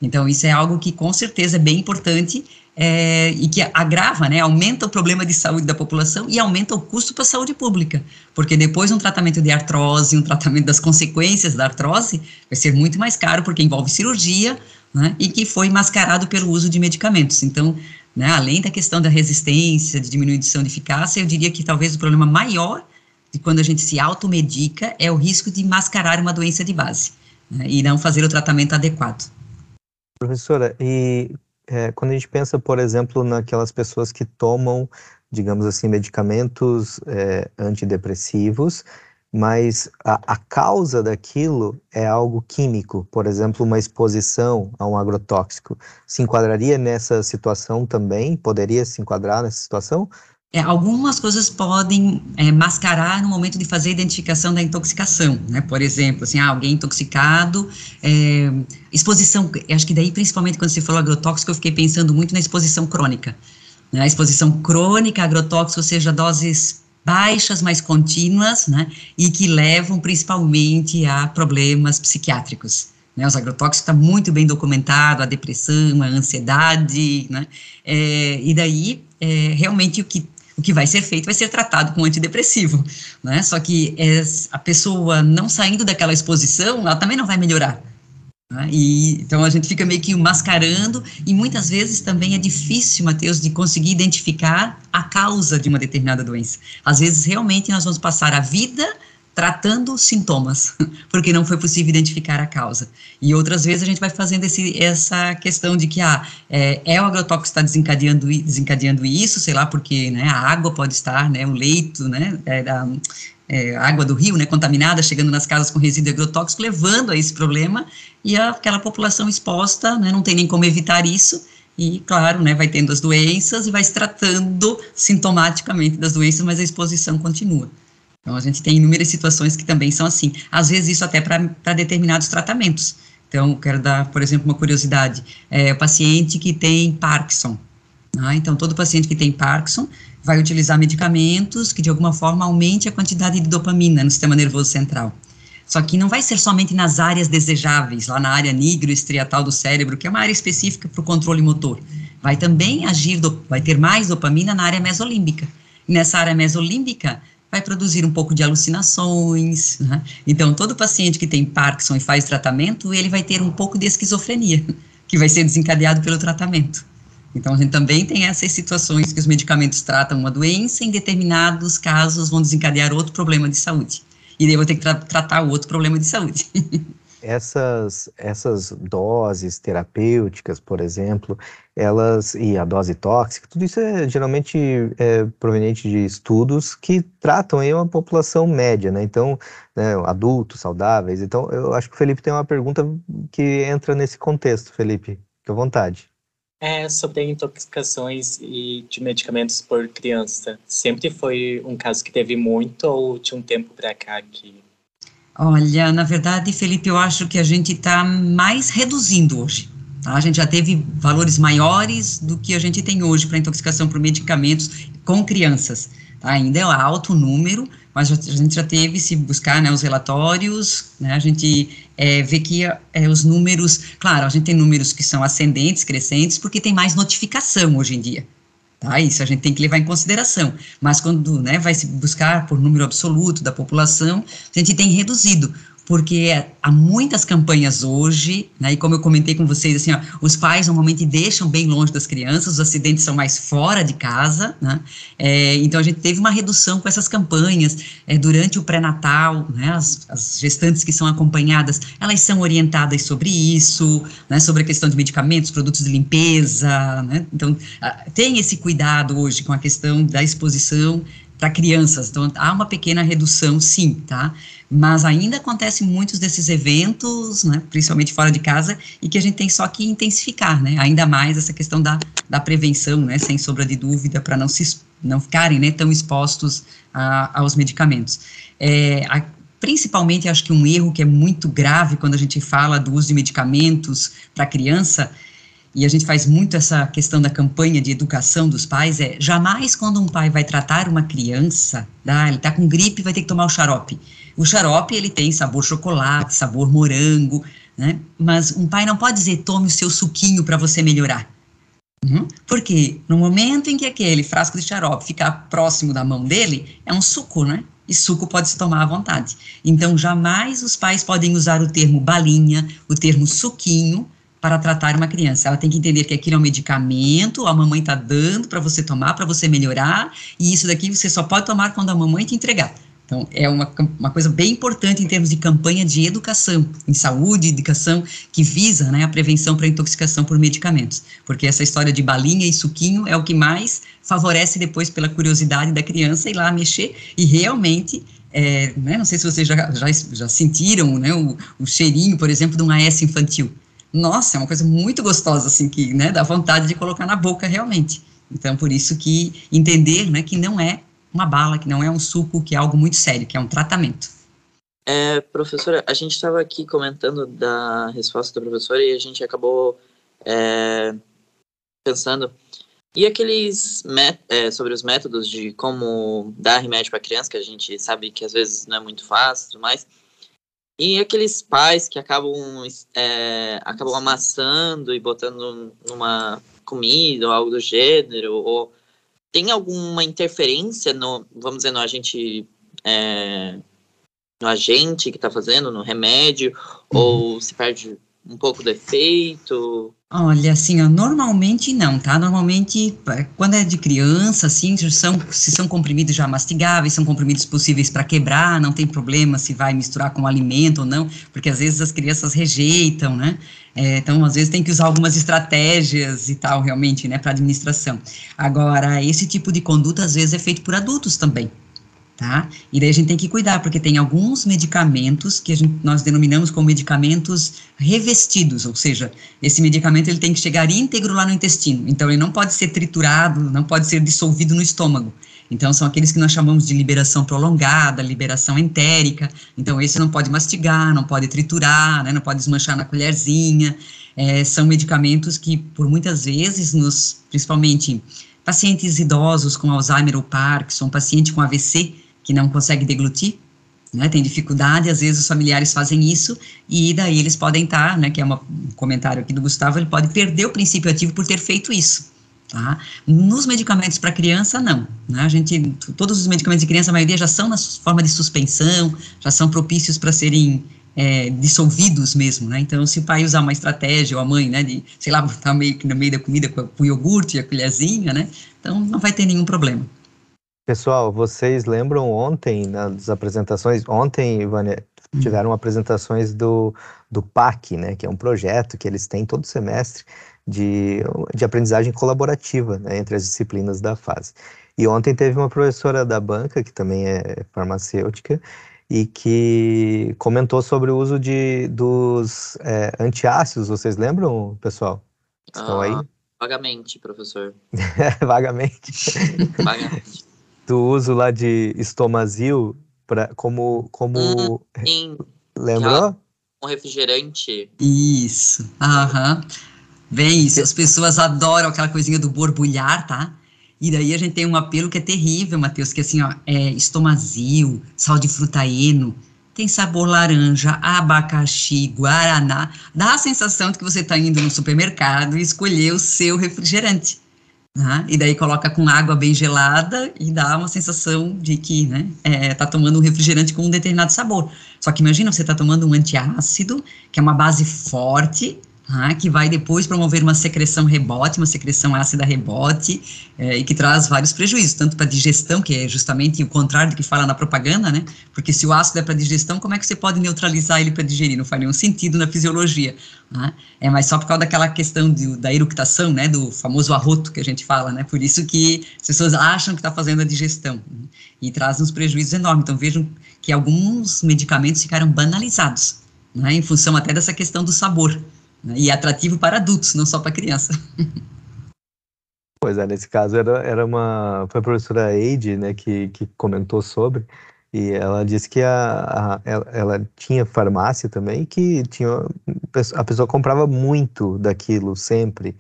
Então, isso é algo que com certeza é bem importante é, e que agrava, né, aumenta o problema de saúde da população e aumenta o custo para a saúde pública, porque depois um tratamento de artrose, um tratamento das consequências da artrose, vai ser muito mais caro, porque envolve cirurgia, né, e que foi mascarado pelo uso de medicamentos. Então, né, além da questão da resistência, de diminuição de eficácia, eu diria que talvez o problema maior de quando a gente se automedica é o risco de mascarar uma doença de base, né, e não fazer o tratamento adequado. Professora, e é, quando a gente pensa, por exemplo, naquelas pessoas que tomam, digamos assim, medicamentos é, antidepressivos, mas a, a, causa daquilo é algo químico, por exemplo, uma exposição a um agrotóxico. Se enquadraria nessa situação também? Poderia se enquadrar nessa situação? É, algumas coisas podem é, mascarar no momento de fazer a identificação da intoxicação, né? Por exemplo, assim, ah, alguém intoxicado, é, exposição, acho que daí principalmente quando você falou agrotóxico, eu fiquei pensando muito na exposição crônica. Né? Exposição crônica a agrotóxico, ou seja, doses baixas, mas contínuas, né? E que levam principalmente a problemas psiquiátricos. Né, os agrotóxicos está muito bem documentado, a depressão, a ansiedade, né, é, e daí, é, realmente, o que o que vai ser feito vai ser tratado com antidepressivo, né? Só que a pessoa não saindo daquela exposição, ela também não vai melhorar. Né? E, então a gente fica meio que mascarando, e muitas vezes também é difícil, Mateus, de conseguir identificar a causa de uma determinada doença. Às vezes, realmente, nós vamos passar a vida tratando sintomas, porque não foi possível identificar a causa. E outras vezes a gente vai fazendo esse, essa questão de que ah, é, é o agrotóxico que está desencadeando, desencadeando isso, sei lá, porque né, a água pode estar, né, o leito, né, é, é, água do rio, né, contaminada, chegando nas casas com resíduo agrotóxico, levando a esse problema, e aquela população exposta, né, não tem nem como evitar isso, e, claro, né, vai tendo as doenças e vai se tratando sintomaticamente das doenças, mas a exposição continua. Então, a gente tem inúmeras situações que também são assim. Às vezes, isso até para determinados tratamentos. Então, quero dar, por exemplo, uma curiosidade. É, o paciente que tem Parkinson. Né? Então, todo paciente que tem Parkinson vai utilizar medicamentos que, de alguma forma, aumente a quantidade de dopamina no sistema nervoso central. Só que não vai ser somente nas áreas desejáveis, lá na área nigro-estriatal do cérebro, que é uma área específica para o controle motor. Vai também agir, do, vai ter mais dopamina na área mesolímbica. E nessa área mesolímbica, vai produzir um pouco de alucinações. Né? Então, todo paciente que tem Parkinson e faz tratamento, ele vai ter um pouco de esquizofrenia, que vai ser desencadeado pelo tratamento. Então, a gente também tem essas situações que os medicamentos tratam uma doença, em determinados casos vão desencadear outro problema de saúde. E daí eu vou ter que tra tratar outro problema de saúde. essas, essas doses terapêuticas, por exemplo, elas e a dose tóxica, tudo isso é geralmente é, proveniente de estudos que tratam aí uma população média, né? Então, né, adultos saudáveis. Então, eu acho que o Felipe tem uma pergunta que entra nesse contexto, Felipe. Fique à vontade. É sobre intoxicações e de medicamentos por criança. Sempre foi um caso que teve muito ou de um tempo para cá que Olha, na verdade, Felipe, eu acho que a gente está mais reduzindo hoje. Tá? A gente já teve valores maiores do que a gente tem hoje para intoxicação por medicamentos com crianças. Tá? Ainda é alto o número, mas a gente já teve, se buscar né, os relatórios, né, a gente é, vê que é, os números, claro, a gente tem números que são ascendentes, crescentes, porque tem mais notificação hoje em dia. Tá? Isso a gente tem que levar em consideração. Mas quando né, vai se buscar por número absoluto da população, a gente tem reduzido porque há muitas campanhas hoje, né, e como eu comentei com vocês, assim, ó, os pais normalmente deixam bem longe das crianças, os acidentes são mais fora de casa, né, é, então a gente teve uma redução com essas campanhas é, durante o pré-natal, né, as, as, gestantes que são acompanhadas, elas são orientadas sobre isso, né, sobre a questão de medicamentos, produtos de limpeza, né, então a, tem esse cuidado hoje com a questão da exposição para crianças, então há uma pequena redução, sim, tá? Mas ainda acontece muitos desses eventos, né, principalmente fora de casa, e que a gente tem só que intensificar, né? Ainda mais essa questão da, da prevenção, né, sem sombra de dúvida, para não se não ficarem né, tão expostos a, aos medicamentos. É, a, principalmente, acho que um erro que é muito grave quando a gente fala do uso de medicamentos para criança e a gente faz muito essa questão da campanha de educação dos pais, é jamais quando um pai vai tratar uma criança, tá, ele está com gripe vai ter que tomar o xarope. O xarope, ele tem sabor chocolate, sabor morango, né? Mas um pai não pode dizer, tome o seu suquinho para você melhorar. Uhum. Porque no momento em que aquele frasco de xarope ficar próximo da mão dele, é um suco, né? E suco pode se tomar à vontade. Então, jamais os pais podem usar o termo balinha, o termo suquinho, para tratar uma criança. Ela tem que entender que aquilo é um medicamento, a mamãe está dando para você tomar, para você melhorar, e isso daqui você só pode tomar quando a mamãe te entregar. Então, é uma, uma coisa bem importante em termos de campanha de educação, em saúde, educação, que visa né, a prevenção para intoxicação por medicamentos. Porque essa história de balinha e suquinho é o que mais favorece depois pela curiosidade da criança ir lá mexer e realmente é, né, não sei se vocês já, já, já sentiram né, o, o, cheirinho, por exemplo, de um AS infantil nossa, é uma coisa muito gostosa, assim, que, né, dá vontade de colocar na boca realmente. Então, por isso que entender, né, que não é uma bala, que não é um suco, que é algo muito sério, que é um tratamento. É, professora, a gente estava aqui comentando da resposta da professora e a gente acabou é, pensando e aqueles é, sobre os métodos de como dar remédio para criança, que a gente sabe que às vezes não é muito fácil, mas e aqueles pais que acabam, é, acabam amassando e botando numa comida ou algo do gênero, ou tem alguma interferência no, vamos dizer, no agente, é, no agente que está fazendo, no remédio, uhum. ou se perde um pouco do efeito? Olha, assim, ó, normalmente não, tá? Normalmente, quando é de criança, assim, são, se são comprimidos já mastigáveis, são comprimidos possíveis para quebrar, não tem problema se vai misturar com alimento ou não, porque às vezes as crianças rejeitam, né? É, então, às vezes tem que usar algumas estratégias e tal, realmente, né, para administração. Agora, esse tipo de conduta, às vezes, é feito por adultos também, tá? E daí a gente tem que cuidar, porque tem alguns medicamentos que gente, nós denominamos como medicamentos revestidos, ou seja, esse medicamento ele tem que chegar íntegro lá no intestino, então ele não pode ser triturado, não pode ser dissolvido no estômago. Então, são aqueles que nós chamamos de liberação prolongada, liberação entérica. Então, esse não pode mastigar, não pode triturar, né, não pode desmanchar na colherzinha. É, são medicamentos que, por muitas vezes, nos, principalmente pacientes idosos com Alzheimer ou Parkinson, paciente com AVC, que não consegue deglutir, né, tem dificuldade, às vezes os familiares fazem isso, e daí eles podem estar, né, que é uma, um comentário aqui do Gustavo, ele pode perder o princípio ativo por ter feito isso. Tá? Nos medicamentos para criança, não. Né? A gente, todos os medicamentos de criança, a maioria já são na forma de suspensão, já são propícios para serem é, dissolvidos mesmo, né? Então, se o pai usar uma estratégia, ou a mãe, né, de, sei lá, botar meio que no meio da comida com, o iogurte e a colherzinha, né? Então, não vai ter nenhum problema. Pessoal, vocês lembram ontem, nas apresentações, ontem, Ivânia, hum. tiveram apresentações do, do PAC, né, que é um projeto que eles têm todo semestre, de, de aprendizagem colaborativa né, entre as disciplinas da fase. E ontem teve uma professora da banca, que também é farmacêutica, e que comentou sobre o uso de, dos é, antiácidos. Vocês lembram, pessoal? Estão ah, aí? Vagamente, professor. vagamente. vagamente. Do uso lá de estomazil pra, como. como... Hum, Lembrou? Um refrigerante. Isso. Aham. Bem isso, as pessoas adoram aquela coisinha do borbulhar, tá? E daí a gente tem um apelo que é terrível, Matheus, que é assim, ó, é estomazil, sal de frutaeno, tem sabor laranja, abacaxi, guaraná. Dá a sensação de que você está indo no supermercado e escolher o seu refrigerante. Né? E daí coloca com água bem gelada e dá uma sensação de que né, é, tá tomando um refrigerante com um determinado sabor. Só que imagina, você está tomando um antiácido, que é uma base forte, ah, que vai depois promover uma secreção rebote, uma secreção ácida rebote, é, e que traz vários prejuízos, tanto para a digestão, que é justamente o contrário do que fala na propaganda, né? Porque se o ácido é para digestão, como é que você pode neutralizar ele para digerir? Não faz nenhum sentido na fisiologia. Né? É mais só por causa daquela questão de, da eructação, né? Do famoso arroto que a gente fala, né? Por isso que as pessoas acham que está fazendo a digestão. Né? E traz uns prejuízos enormes. Então vejam que alguns medicamentos ficaram banalizados, né? Em função até dessa questão do sabor. E é atrativo para adultos, não só para criança. Pois é, nesse caso era, era uma foi a professora Eide, né, que, que comentou sobre, e ela disse que a, a ela, ela, tinha farmácia também, que tinha a pessoa comprava muito daquilo sempre.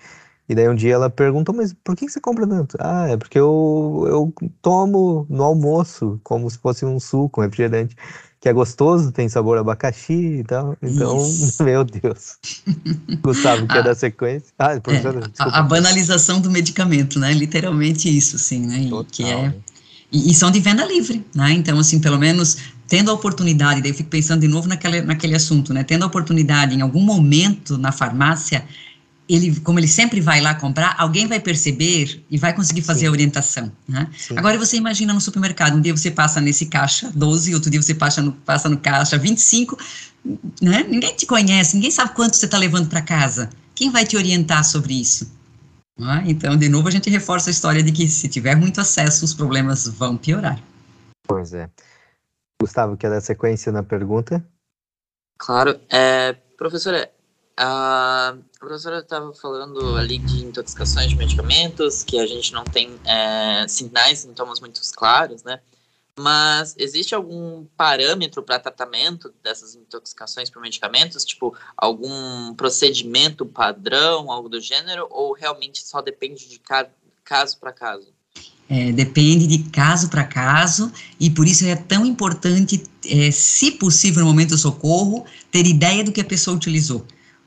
E daí um dia ela perguntou, mas por que você compra tanto? Ah, é porque eu, eu tomo no almoço, como se fosse um suco, um refrigerante que é gostoso, tem sabor abacaxi e tal. Então, Isso. meu Deus. Gustavo, quer a, dar sequência? Ah, professora, é, a, a, banalização do medicamento, né? Literalmente isso, sim, né? E, que é, e, e, são de venda livre, né? Então, assim, pelo menos tendo a oportunidade, daí eu fico pensando de novo naquele, naquele assunto, né? Tendo a oportunidade em algum momento na farmácia ele, como ele sempre vai lá comprar, alguém vai perceber e vai conseguir fazer Sim. a orientação. Né? Agora você imagina no supermercado, um dia você passa nesse caixa 12, outro dia você passa no, passa no caixa 25, né? ninguém te conhece, ninguém sabe quanto você está levando para casa. Quem vai te orientar sobre isso? Né? Então, de novo, a gente reforça a história de que se tiver muito acesso, os problemas vão piorar. Pois é. Gustavo, quer dar sequência na pergunta? Claro. É, professora, a professora estava falando ali de intoxicações de medicamentos, que a gente não tem é, sinais, sintomas muito claros, né? Mas existe algum parâmetro para tratamento dessas intoxicações por medicamentos? Tipo, algum procedimento padrão, algo do gênero? Ou realmente só depende de caso para caso? É, depende de caso para caso, e por isso é tão importante, é, se possível, no momento do socorro, ter ideia do que a pessoa utilizou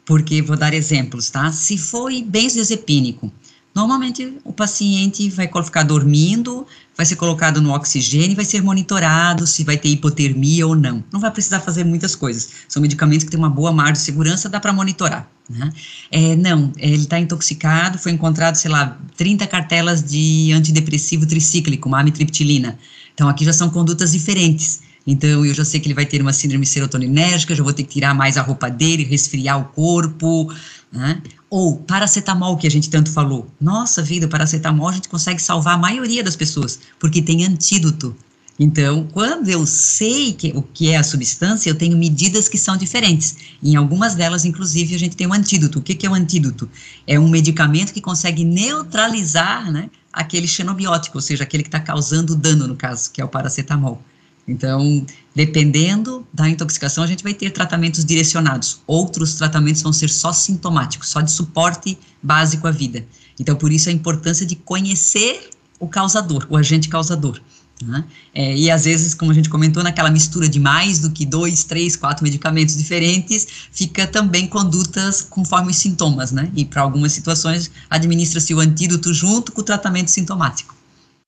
porque vou dar exemplos, tá? Se foi benzodiazepínico, normalmente o paciente vai ficar dormindo, vai ser colocado no oxigênio, vai ser monitorado se vai ter hipotermia ou não. Não vai precisar fazer muitas coisas. São medicamentos que têm uma boa margem de segurança, dá para monitorar. Né? É, não, ele está intoxicado, foi encontrado, sei lá, 30 cartelas de antidepressivo tricíclico, uma amitriptilina. Então, aqui já são condutas diferentes. Então, eu já sei que ele vai ter uma síndrome serotoninérgica, já vou ter que tirar mais a roupa dele, resfriar o corpo, né? Ou paracetamol, que a gente tanto falou. Nossa vida, paracetamol a gente consegue salvar a maioria das pessoas, porque tem antídoto. Então, quando eu sei que, o que é a substância, eu tenho medidas que são diferentes. Em algumas delas, inclusive, a gente tem um antídoto. O que, que é o um antídoto? É um medicamento que consegue neutralizar né, aquele xenobiótico, ou seja, aquele que está causando dano, no caso, que é o paracetamol. Então, dependendo da intoxicação, a gente vai ter tratamentos direcionados. Outros tratamentos vão ser só sintomáticos, só de suporte básico à vida. Então, por isso a importância de conhecer o causador, o agente causador. Né? É, e às vezes, como a gente comentou, naquela mistura de mais do que dois, três, quatro medicamentos diferentes, fica também condutas conforme os sintomas, né? E para algumas situações, administra-se o antídoto junto com o tratamento sintomático.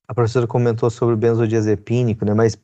A professora comentou sobre o benzodiazepínico, né? Mas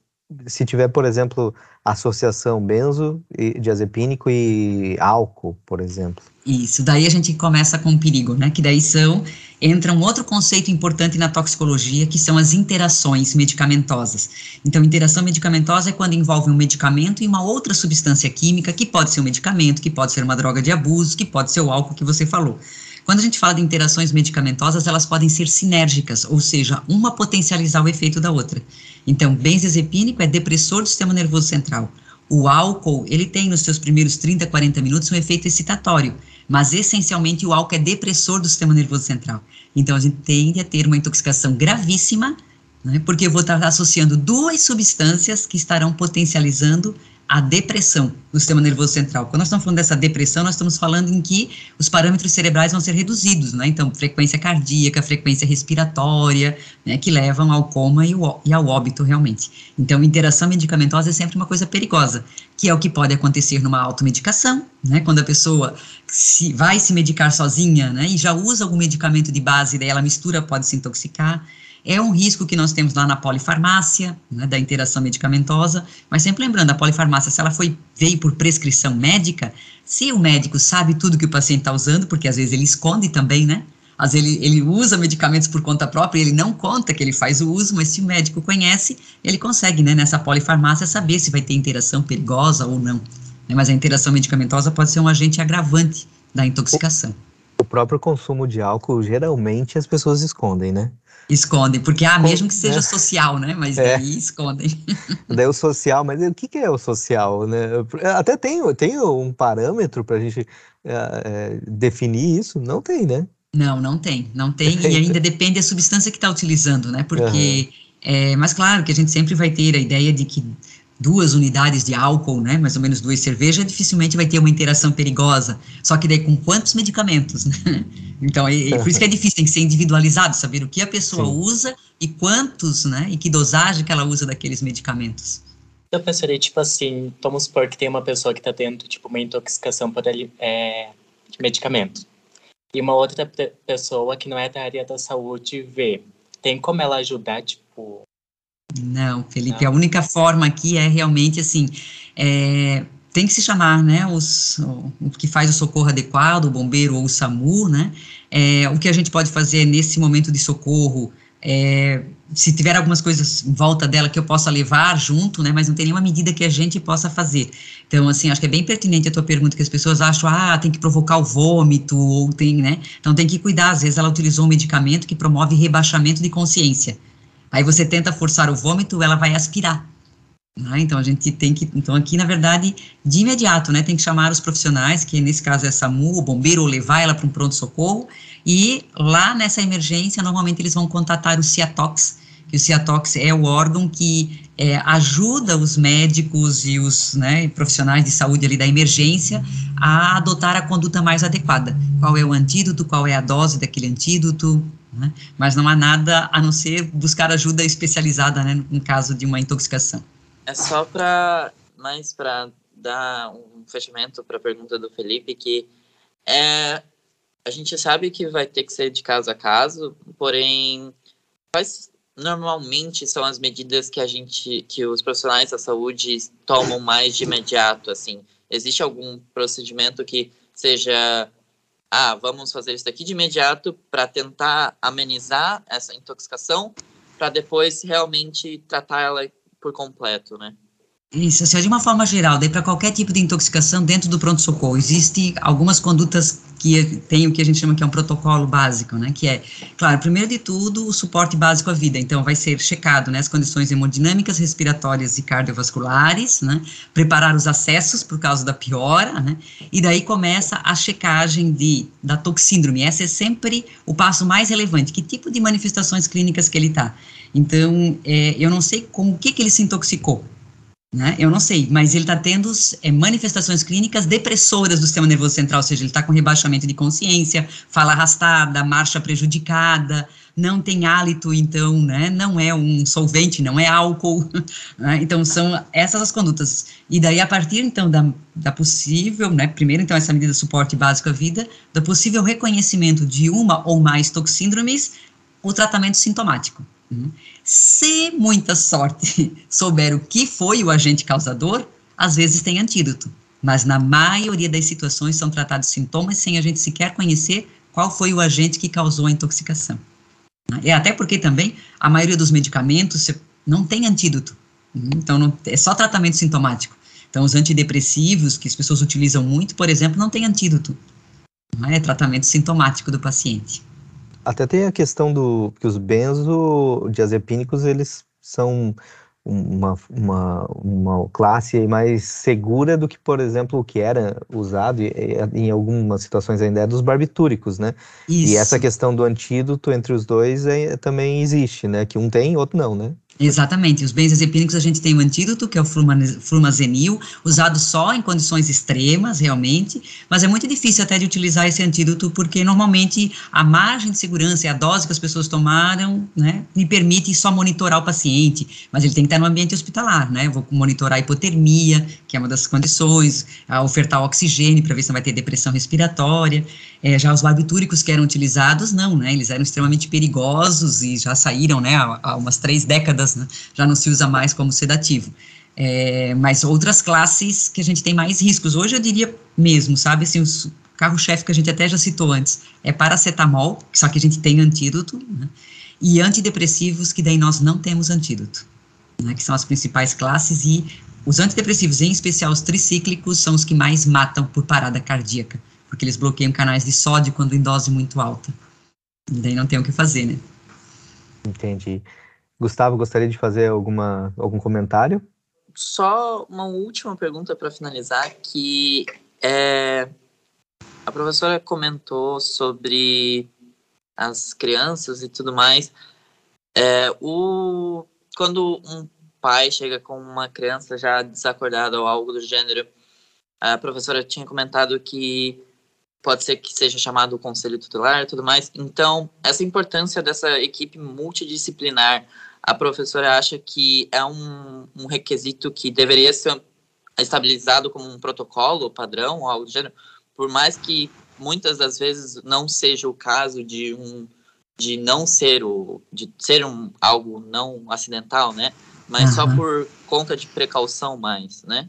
se tiver, por exemplo, associação benzo, diazepínico e álcool, por exemplo. Isso, daí a gente começa com o perigo, né? Que daí são entra um outro conceito importante na toxicologia, que são as interações medicamentosas. Então, interação medicamentosa é quando envolve um medicamento e uma outra substância química, que pode ser um medicamento, que pode ser uma droga de abuso, que pode ser o álcool que você falou. Quando a gente fala de interações medicamentosas, elas podem ser sinérgicas, ou seja, uma potencializar o efeito da outra. Então, benzodiazepínico é depressor do sistema nervoso central. O álcool, ele tem nos seus primeiros 30, 40 minutos um efeito excitatório, mas essencialmente o álcool é depressor do sistema nervoso central. Então, a gente tende a ter uma intoxicação gravíssima, né, porque eu vou estar associando duas substâncias que estarão potencializando a depressão do sistema nervoso central. Quando nós estamos falando dessa depressão, nós estamos falando em que os parâmetros cerebrais vão ser reduzidos, né? Então, frequência cardíaca, frequência respiratória, né, que levam ao coma e, o, e ao óbito realmente. Então, interação medicamentosa é sempre uma coisa perigosa, que é o que pode acontecer numa automedicação, né? Quando a pessoa se, vai se medicar sozinha, né? E já usa algum medicamento de base, daí ela mistura, pode se intoxicar é um risco que nós temos lá na polifarmácia, né, da interação medicamentosa, mas sempre lembrando, a polifarmácia, se ela foi, veio por prescrição médica, se o médico sabe tudo que o paciente está usando, porque às vezes ele esconde também, né? Às vezes ele, ele usa medicamentos por conta própria, ele não conta que ele faz o uso, mas se o médico conhece, ele consegue, né, nessa polifarmácia, saber se vai ter interação perigosa ou não. Né, mas a interação medicamentosa pode ser um agente agravante da intoxicação. O próprio consumo de álcool, geralmente, as pessoas escondem, né? Escondem, porque, ah, mesmo que seja é. social, né? Mas é. daí escondem. Daí o social, mas o que, que é o social, né? Até tem, tem um parâmetro para a gente é, definir isso? Não tem, né? Não, não tem, não tem, e ainda depende da substância que está utilizando, né? Porque, uhum. é, mas claro que a gente sempre vai ter a ideia de que duas unidades de álcool, né, mais ou menos duas cervejas, dificilmente vai ter uma interação perigosa. Só que daí com quantos medicamentos, né? Então, é, é por isso que é difícil, tem que ser individualizado, saber o que a pessoa Sim. usa e quantos, né, e que dosagem que ela usa daqueles medicamentos. Eu pensaria, tipo assim, vamos supor que tem uma pessoa que está tendo, tipo, uma intoxicação por é, de medicamento. E uma outra pessoa que não é da área da saúde vê. Tem como ela ajudar, tipo, não, Felipe, Não. a única forma aqui é realmente assim, é, tem que se chamar, né, os, o, que faz o socorro adequado, o bombeiro ou o SAMU, né, é, o que a gente pode fazer nesse momento de socorro, é, se tiver algumas coisas em volta dela que eu possa levar junto, né, mas não tem nenhuma medida que a gente possa fazer. Então, assim, acho que é bem pertinente a tua pergunta, que as pessoas acham, ah, tem que provocar o vômito, ou tem, né, então tem que cuidar, às vezes ela utilizou um medicamento que promove rebaixamento de consciência, Aí você tenta forçar o vômito, ela vai aspirar. Né? Então a gente tem que, então aqui na verdade, de imediato, né, tem que chamar os profissionais, que nesse caso é SAMU, o bombeiro, ou levar ela para um pronto-socorro, e lá nessa emergência, normalmente eles vão contatar o CIATOX, que o CIATOX é o órgão que é, ajuda os médicos e os né, profissionais de saúde ali da emergência a adotar a conduta mais adequada. Qual é o antídoto, qual é a dose daquele antídoto, né? Mas não há nada a não ser buscar ajuda especializada, né, no caso de uma intoxicação. É só para mais para dar um fechamento para a pergunta do Felipe que é a gente sabe que vai ter que ser de caso a caso, porém quais normalmente são as medidas que a gente que os profissionais da saúde tomam mais de imediato assim existe algum procedimento que seja ah, vamos fazer isso daqui de imediato para tentar amenizar essa intoxicação, para depois realmente tratar ela por completo, né? Isso, assim, de uma forma geral, daí para qualquer tipo de intoxicação dentro do pronto-socorro, existem algumas condutas que tem o que a gente chama que é um protocolo básico, né, que é, claro, primeiro de tudo, o suporte básico à vida, então vai ser checado, né, as condições hemodinâmicas, respiratórias e cardiovasculares, né, preparar os acessos por causa da piora, né, e daí começa a checagem de, da toxíndrome, essa é sempre o passo mais relevante, que tipo de manifestações clínicas que ele está, então, é, eu não sei com o que que ele se intoxicou, né? Eu não sei, mas ele está tendo é, manifestações clínicas depressoras do sistema nervoso central, ou seja, ele está com rebaixamento de consciência, fala arrastada, marcha prejudicada, não tem hálito, então, né, não é um solvente, não é álcool, né, então são essas as condutas. E daí, a partir, então, da, da possível, né, primeiro, então, essa medida de suporte básico à vida, do possível reconhecimento de uma ou mais toxíndromes, o tratamento sintomático. Né. Se muita sorte souber o que foi o agente causador, às vezes tem antídoto, mas na maioria das situações são tratados sintomas sem a gente sequer conhecer qual foi o agente que causou a intoxicação. É até porque também a maioria dos medicamentos não tem antídoto, então não, é só tratamento sintomático. Então os antidepressivos que as pessoas utilizam muito, por exemplo, não tem antídoto, não é tratamento sintomático do paciente. Até tem a questão do que os benzodiazepínicos eles são uma, uma, uma classe mais segura do que, por exemplo, o que era usado e, em algumas situações ainda é dos barbitúricos, né? Isso. E essa questão do antídoto entre os dois é, também existe, né? Que um tem, outro não, né? Exatamente. Os benzodiazepínicos a gente tem o antídoto, que é o flumazenil, usado só em condições extremas, realmente, mas é muito difícil até de utilizar esse antídoto, porque normalmente a margem de segurança e a dose que as pessoas tomaram, né, me permite só monitorar o paciente, mas ele tem que estar no ambiente hospitalar, né, vou monitorar a hipotermia, que é uma das condições, a ofertar oxigênio para ver se não vai ter depressão respiratória, é, já os barbitúricos que eram utilizados, não, né, eles eram extremamente perigosos e já saíram, né, há, há umas três décadas, né, já não se usa mais como sedativo. É, mas outras classes que a gente tem mais riscos, hoje eu diria mesmo, sabe, assim, os carro-chefe que a gente até já citou antes, é paracetamol, só que a gente tem antídoto, né, e antidepressivos, que daí nós não temos antídoto, né, que são as principais classes, e os antidepressivos, em especial os tricíclicos, são os que mais matam por parada cardíaca porque eles bloqueiam canais de sódio quando em dose muito alta. E daí não tem o que fazer, né? Entendi. Gustavo, gostaria de fazer alguma, algum comentário? Só uma última pergunta para finalizar, que é, a professora comentou sobre as crianças e tudo mais. É, o, quando um pai chega com uma criança já desacordada ou algo do gênero, a professora tinha comentado que pode ser que seja chamado o conselho tutelar e tudo mais. Então, essa importância dessa equipe multidisciplinar, a professora acha que é um, um requisito que deveria ser estabilizado como um protocolo padrão ou algo do gênero, por mais que muitas das vezes não seja o caso de um de não ser o de ser um algo não acidental, né? Mas uhum. só por conta de precaução mais, né?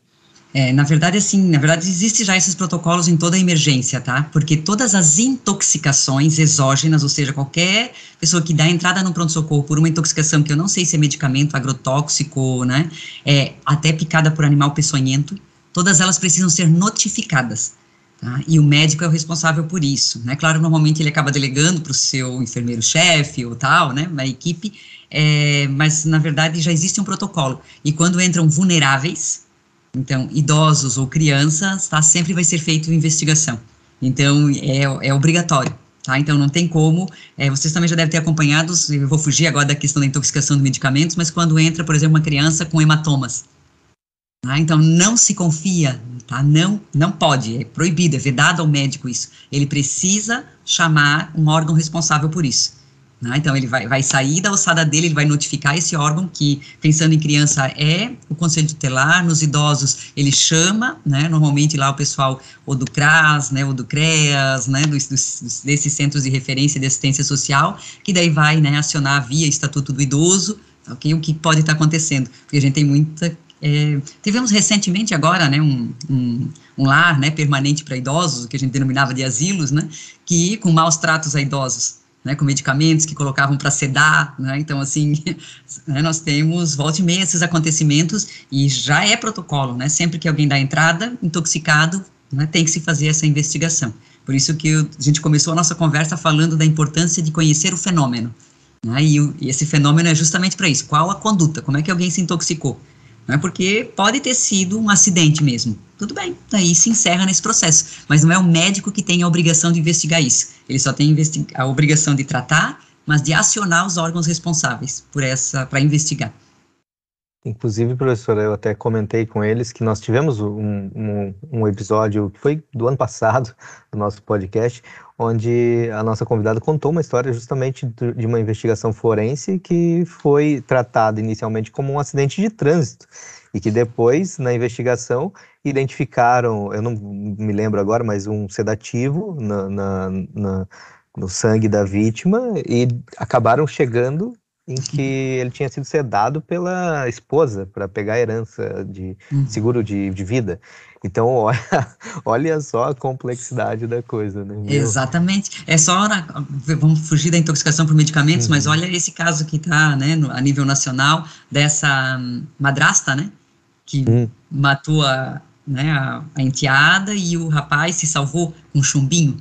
É, na verdade, assim, na verdade, existe já esses protocolos em toda emergência, tá? Porque todas as intoxicações exógenas, ou seja, qualquer pessoa que dá entrada no pronto-socorro por uma intoxicação, que eu não sei se é medicamento agrotóxico, né? É, até picada por animal peçonhento, todas elas precisam ser notificadas. Tá? E o médico é o responsável por isso, né? Claro, normalmente ele acaba delegando para o seu enfermeiro-chefe ou tal, né? A equipe, é, mas na verdade já existe um protocolo. E quando entram vulneráveis, então, idosos ou crianças, tá, sempre vai ser feita investigação. Então, é, é obrigatório. Tá? Então, não tem como. É, vocês também já devem ter acompanhado, eu vou fugir agora da questão da intoxicação de medicamentos, mas quando entra, por exemplo, uma criança com hematomas. Tá? Então, não se confia, tá? não, não pode, é proibido, é vedado ao médico isso. Ele precisa chamar um órgão responsável por isso. Né? Então, ele vai, vai sair da ossada dele, ele vai notificar esse órgão, que, pensando em criança, é o conselho tutelar, nos idosos, ele chama, né, normalmente lá o pessoal, ou do CRAS, né, ou do CREAS, né, dos, dos, desses centros de referência de assistência social, que daí vai, né, acionar via Estatuto do Idoso, ok, o que pode estar acontecendo, porque a gente tem muita é, tivemos recentemente agora, né, um, um, um lar, né, permanente para idosos, o que a gente denominava de asilos, né, que com maus tratos a idosos, né, com medicamentos que colocavam para sedar, né, então assim, né, nós temos volta e meia esses acontecimentos e já é protocolo, né, sempre que alguém dá entrada intoxicado, né, tem que se fazer essa investigação. Por isso que a gente começou a nossa conversa falando da importância de conhecer o fenômeno. Né? E, e, esse fenômeno é justamente para isso. Qual a conduta? Como é que alguém se intoxicou? Não é porque pode ter sido um acidente mesmo. Tudo bem, daí se encerra nesse processo. Mas não é o médico que tem a obrigação de investigar isso. Ele só tem a obrigação de tratar, mas de acionar os órgãos responsáveis por essa para investigar. Inclusive, professora, eu até comentei com eles que nós tivemos um, um, um, episódio que foi do ano passado, do nosso podcast, onde a nossa convidada contou uma história justamente de uma investigação forense que foi tratada inicialmente como um acidente de trânsito e que depois, na investigação, identificaram, eu não me lembro agora, mas um sedativo na, na, na no sangue da vítima e acabaram chegando em que ele tinha sido sedado pela esposa para pegar a herança de uhum. seguro de, de vida. Então, olha, olha só a complexidade da coisa, né? Meu. Exatamente. É só, na, vamos fugir da intoxicação por medicamentos, uhum. mas olha esse caso que está, né, no, a nível nacional, dessa um, madrasta, né, que uhum. matou a, né, a, a, enteada e o rapaz se salvou com um chumbinho,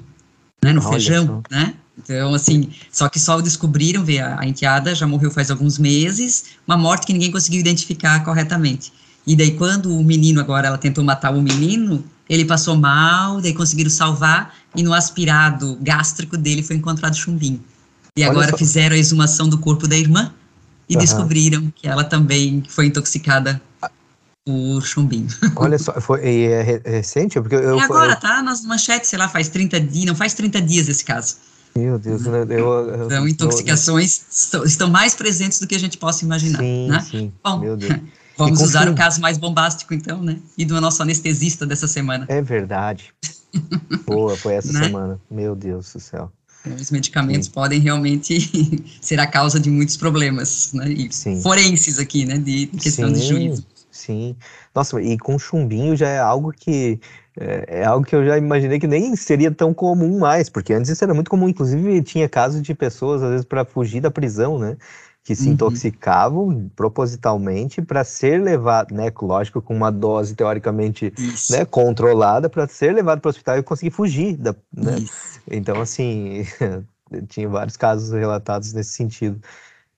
né, no olha feijão, só. né? Então, assim, só que só descobriram, vê, a, a enteada já morreu faz alguns meses, uma morte que ninguém conseguiu identificar corretamente. E daí, quando o menino, agora ela tentou matar o menino, ele passou mal, daí conseguiram salvar, e no aspirado gástrico dele foi encontrado chumbinho. E Olha agora só. fizeram a exumação do corpo da irmã e uhum. descobriram que ela também foi intoxicada por chumbinho. Olha só, foi, é recente? Porque eu, é agora, eu... tá? Nas manchetes, sei lá, faz 30 dias, não faz 30 dias esse caso. Meu Deus, né? eu, eu, então, intoxicações eu, estão mais presentes do que a gente possa imaginar. Sim, né? sim. Bom, meu Deus. vamos usar o caso mais bombástico, então, né? E do nosso anestesista dessa semana. É verdade. Boa, foi essa né? semana. Meu Deus do céu. Os medicamentos sim. podem realmente ser a causa de muitos problemas, né? E sim. forenses aqui, né? De, de questão sim, de juízo. Sim. Nossa, e com chumbinho já é algo que é, é, algo que eu já imaginei que nem seria tão comum mais, porque antes isso era muito comum, inclusive tinha casos de pessoas, às vezes, para fugir da prisão, né? Que se uhum. intoxicavam propositalmente para ser levado, né? Lógico, com uma dose teoricamente né, controlada, para ser levado para o hospital e conseguir fugir. Da, né? Então, assim, tinha vários casos relatados nesse sentido.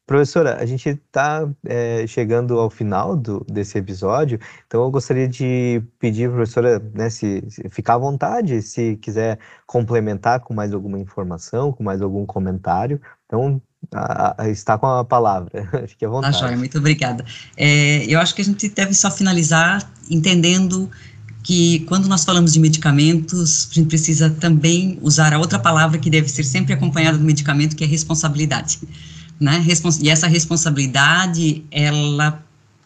Professora, a gente está é, chegando ao final do, desse episódio, então eu gostaria de pedir, professora, né, se, se, ficar à vontade, se quiser complementar com mais alguma informação, com mais algum comentário. Então, a, a, está com a palavra. Fique à vontade. Ah, Joia, muito obrigada. É, eu acho que a gente deve só finalizar entendendo que quando nós falamos de medicamentos, a gente precisa também usar a outra palavra que deve ser sempre acompanhada do medicamento, que é responsabilidade né? E essa responsabilidade, ela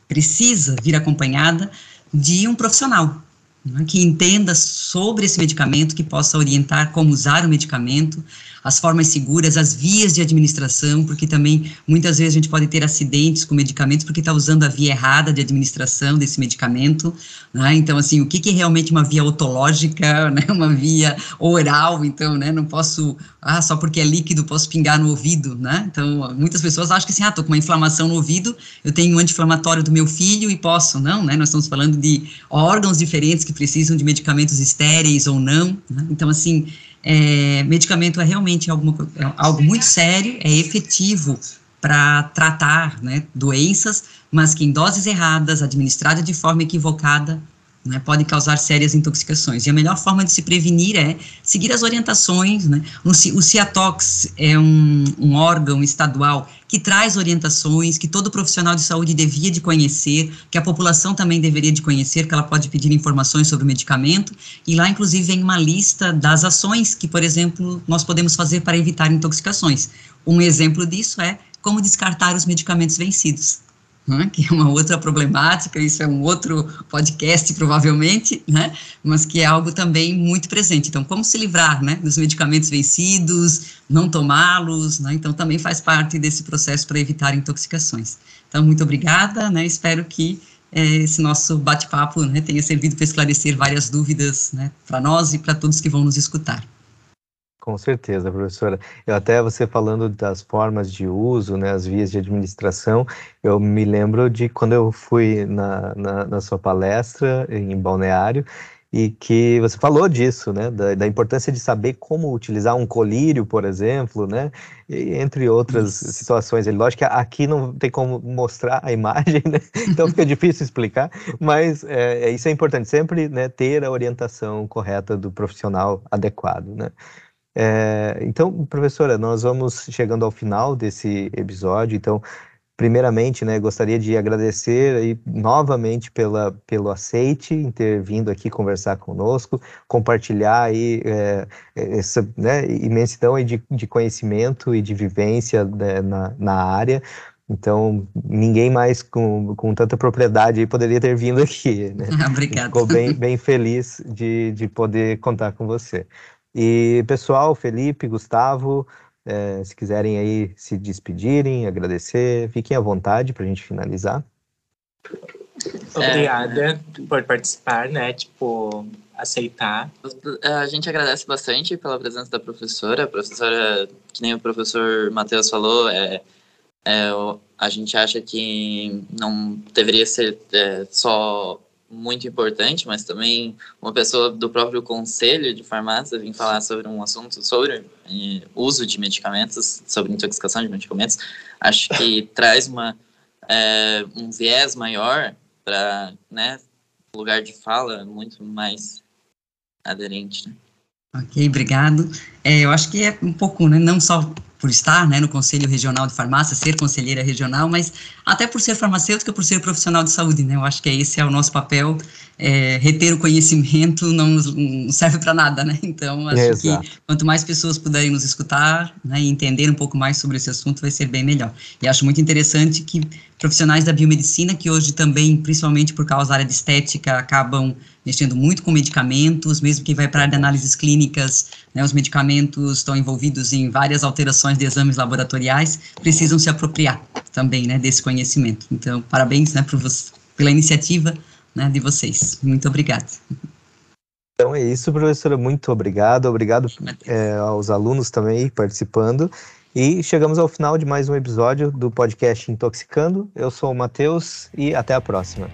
precisa vir acompanhada de um profissional né? que entenda sobre esse medicamento, que possa orientar como usar o medicamento, as formas seguras, as vias de administração, porque também muitas vezes a gente pode ter acidentes com medicamentos porque está usando a via errada de administração desse medicamento, né? Então, assim, o que, que é realmente uma via otológica, né? Uma via oral, então, né? Não posso, ah, só porque é líquido posso pingar no ouvido, né? Então, muitas pessoas acham que assim, ah, tô com uma inflamação no ouvido, eu tenho um anti-inflamatório do meu filho e posso, não, né? Nós estamos falando de órgãos diferentes que precisam de medicamentos estéreis ou não, né? Então, assim, é, medicamento é realmente alguma, é algo muito sério, é efetivo para tratar né, doenças, mas que em doses erradas, administrada de forma equivocada, né, podem causar sérias intoxicações. E a melhor forma de se prevenir é seguir as orientações. Né? O, CIATOX é um, um, órgão estadual que traz orientações que todo profissional de saúde devia de conhecer, que a população também deveria de conhecer, que ela pode pedir informações sobre o medicamento. E lá, inclusive, vem uma lista das ações que, por exemplo, nós podemos fazer para evitar intoxicações. Um exemplo disso é como descartar os medicamentos vencidos né, que é uma outra problemática, isso é um outro podcast provavelmente, né, mas que é algo também muito presente. Então, como se livrar né, dos medicamentos vencidos, não tomá-los, né, então também faz parte desse processo para evitar intoxicações. Então, muito obrigada, né, espero que é, esse nosso bate-papo né, tenha servido para esclarecer várias dúvidas né, para nós e para todos que vão nos escutar. Com certeza, professora. Eu até você falando das formas de uso, né, as vias de administração, eu me lembro de quando eu fui na, na, na sua palestra em Balneário, e que você falou disso, né, da, da, importância de saber como utilizar um colírio, por exemplo, né, e, entre outras Isso. situações. Lógico que aqui não tem como mostrar a imagem, né, então fica difícil explicar, mas é, é, isso é importante, sempre né, ter a orientação correta do profissional adequado, né. É, então, professora, nós vamos chegando ao final desse episódio, então primeiramente, né, gostaria de agradecer aí novamente pela, pelo aceite em ter vindo aqui conversar conosco, compartilhar aí é, essa né, imensidão aí de, de conhecimento e de vivência né, na, na área. Então, ninguém mais com, com tanta propriedade poderia ter vindo aqui. Né? Obrigado. Ficou bem, bem feliz de, de poder contar com você. E, pessoal, Felipe, Gustavo, é, se quiserem aí se despedirem, agradecer, fiquem à vontade para a gente finalizar. Obrigada é, por participar, né? Tipo, aceitar. A gente agradece bastante pela presença da professora. A professora, que nem o professor Matheus falou, é, é, a gente acha que não deveria ser é, só muito importante, mas também uma pessoa do próprio conselho de farmácia vir falar sobre um assunto sobre eh, uso de medicamentos, sobre intoxicação de medicamentos, acho que traz uma, é, um viés maior para né, lugar de fala muito mais aderente. Né? Ok, obrigado. É, eu acho que é um pouco, né, não só por estar né, no Conselho Regional de Farmácia, ser conselheira regional, mas até por ser farmacêutica, por ser profissional de saúde, né? Eu acho que esse é o nosso papel. É, reter o conhecimento não, serve para nada, né? Então, acho é, que quanto mais pessoas puderem nos escutar né, e entender um pouco mais sobre esse assunto, vai ser bem melhor. E acho muito interessante que profissionais da biomedicina, que hoje também, principalmente por causa da área de estética, acabam mexendo muito com medicamentos, mesmo quem vai para a área de análises clínicas, né, os medicamentos estão envolvidos em várias alterações de exames laboratoriais, precisam se apropriar também né, desse conhecimento. Então, parabéns né, você, pela iniciativa né, de vocês. Muito obrigado. Então é isso, professora. Muito obrigado. Obrigado é, aos alunos também participando. E chegamos ao final de mais um episódio do podcast Intoxicando. Eu sou o Matheus e até a próxima.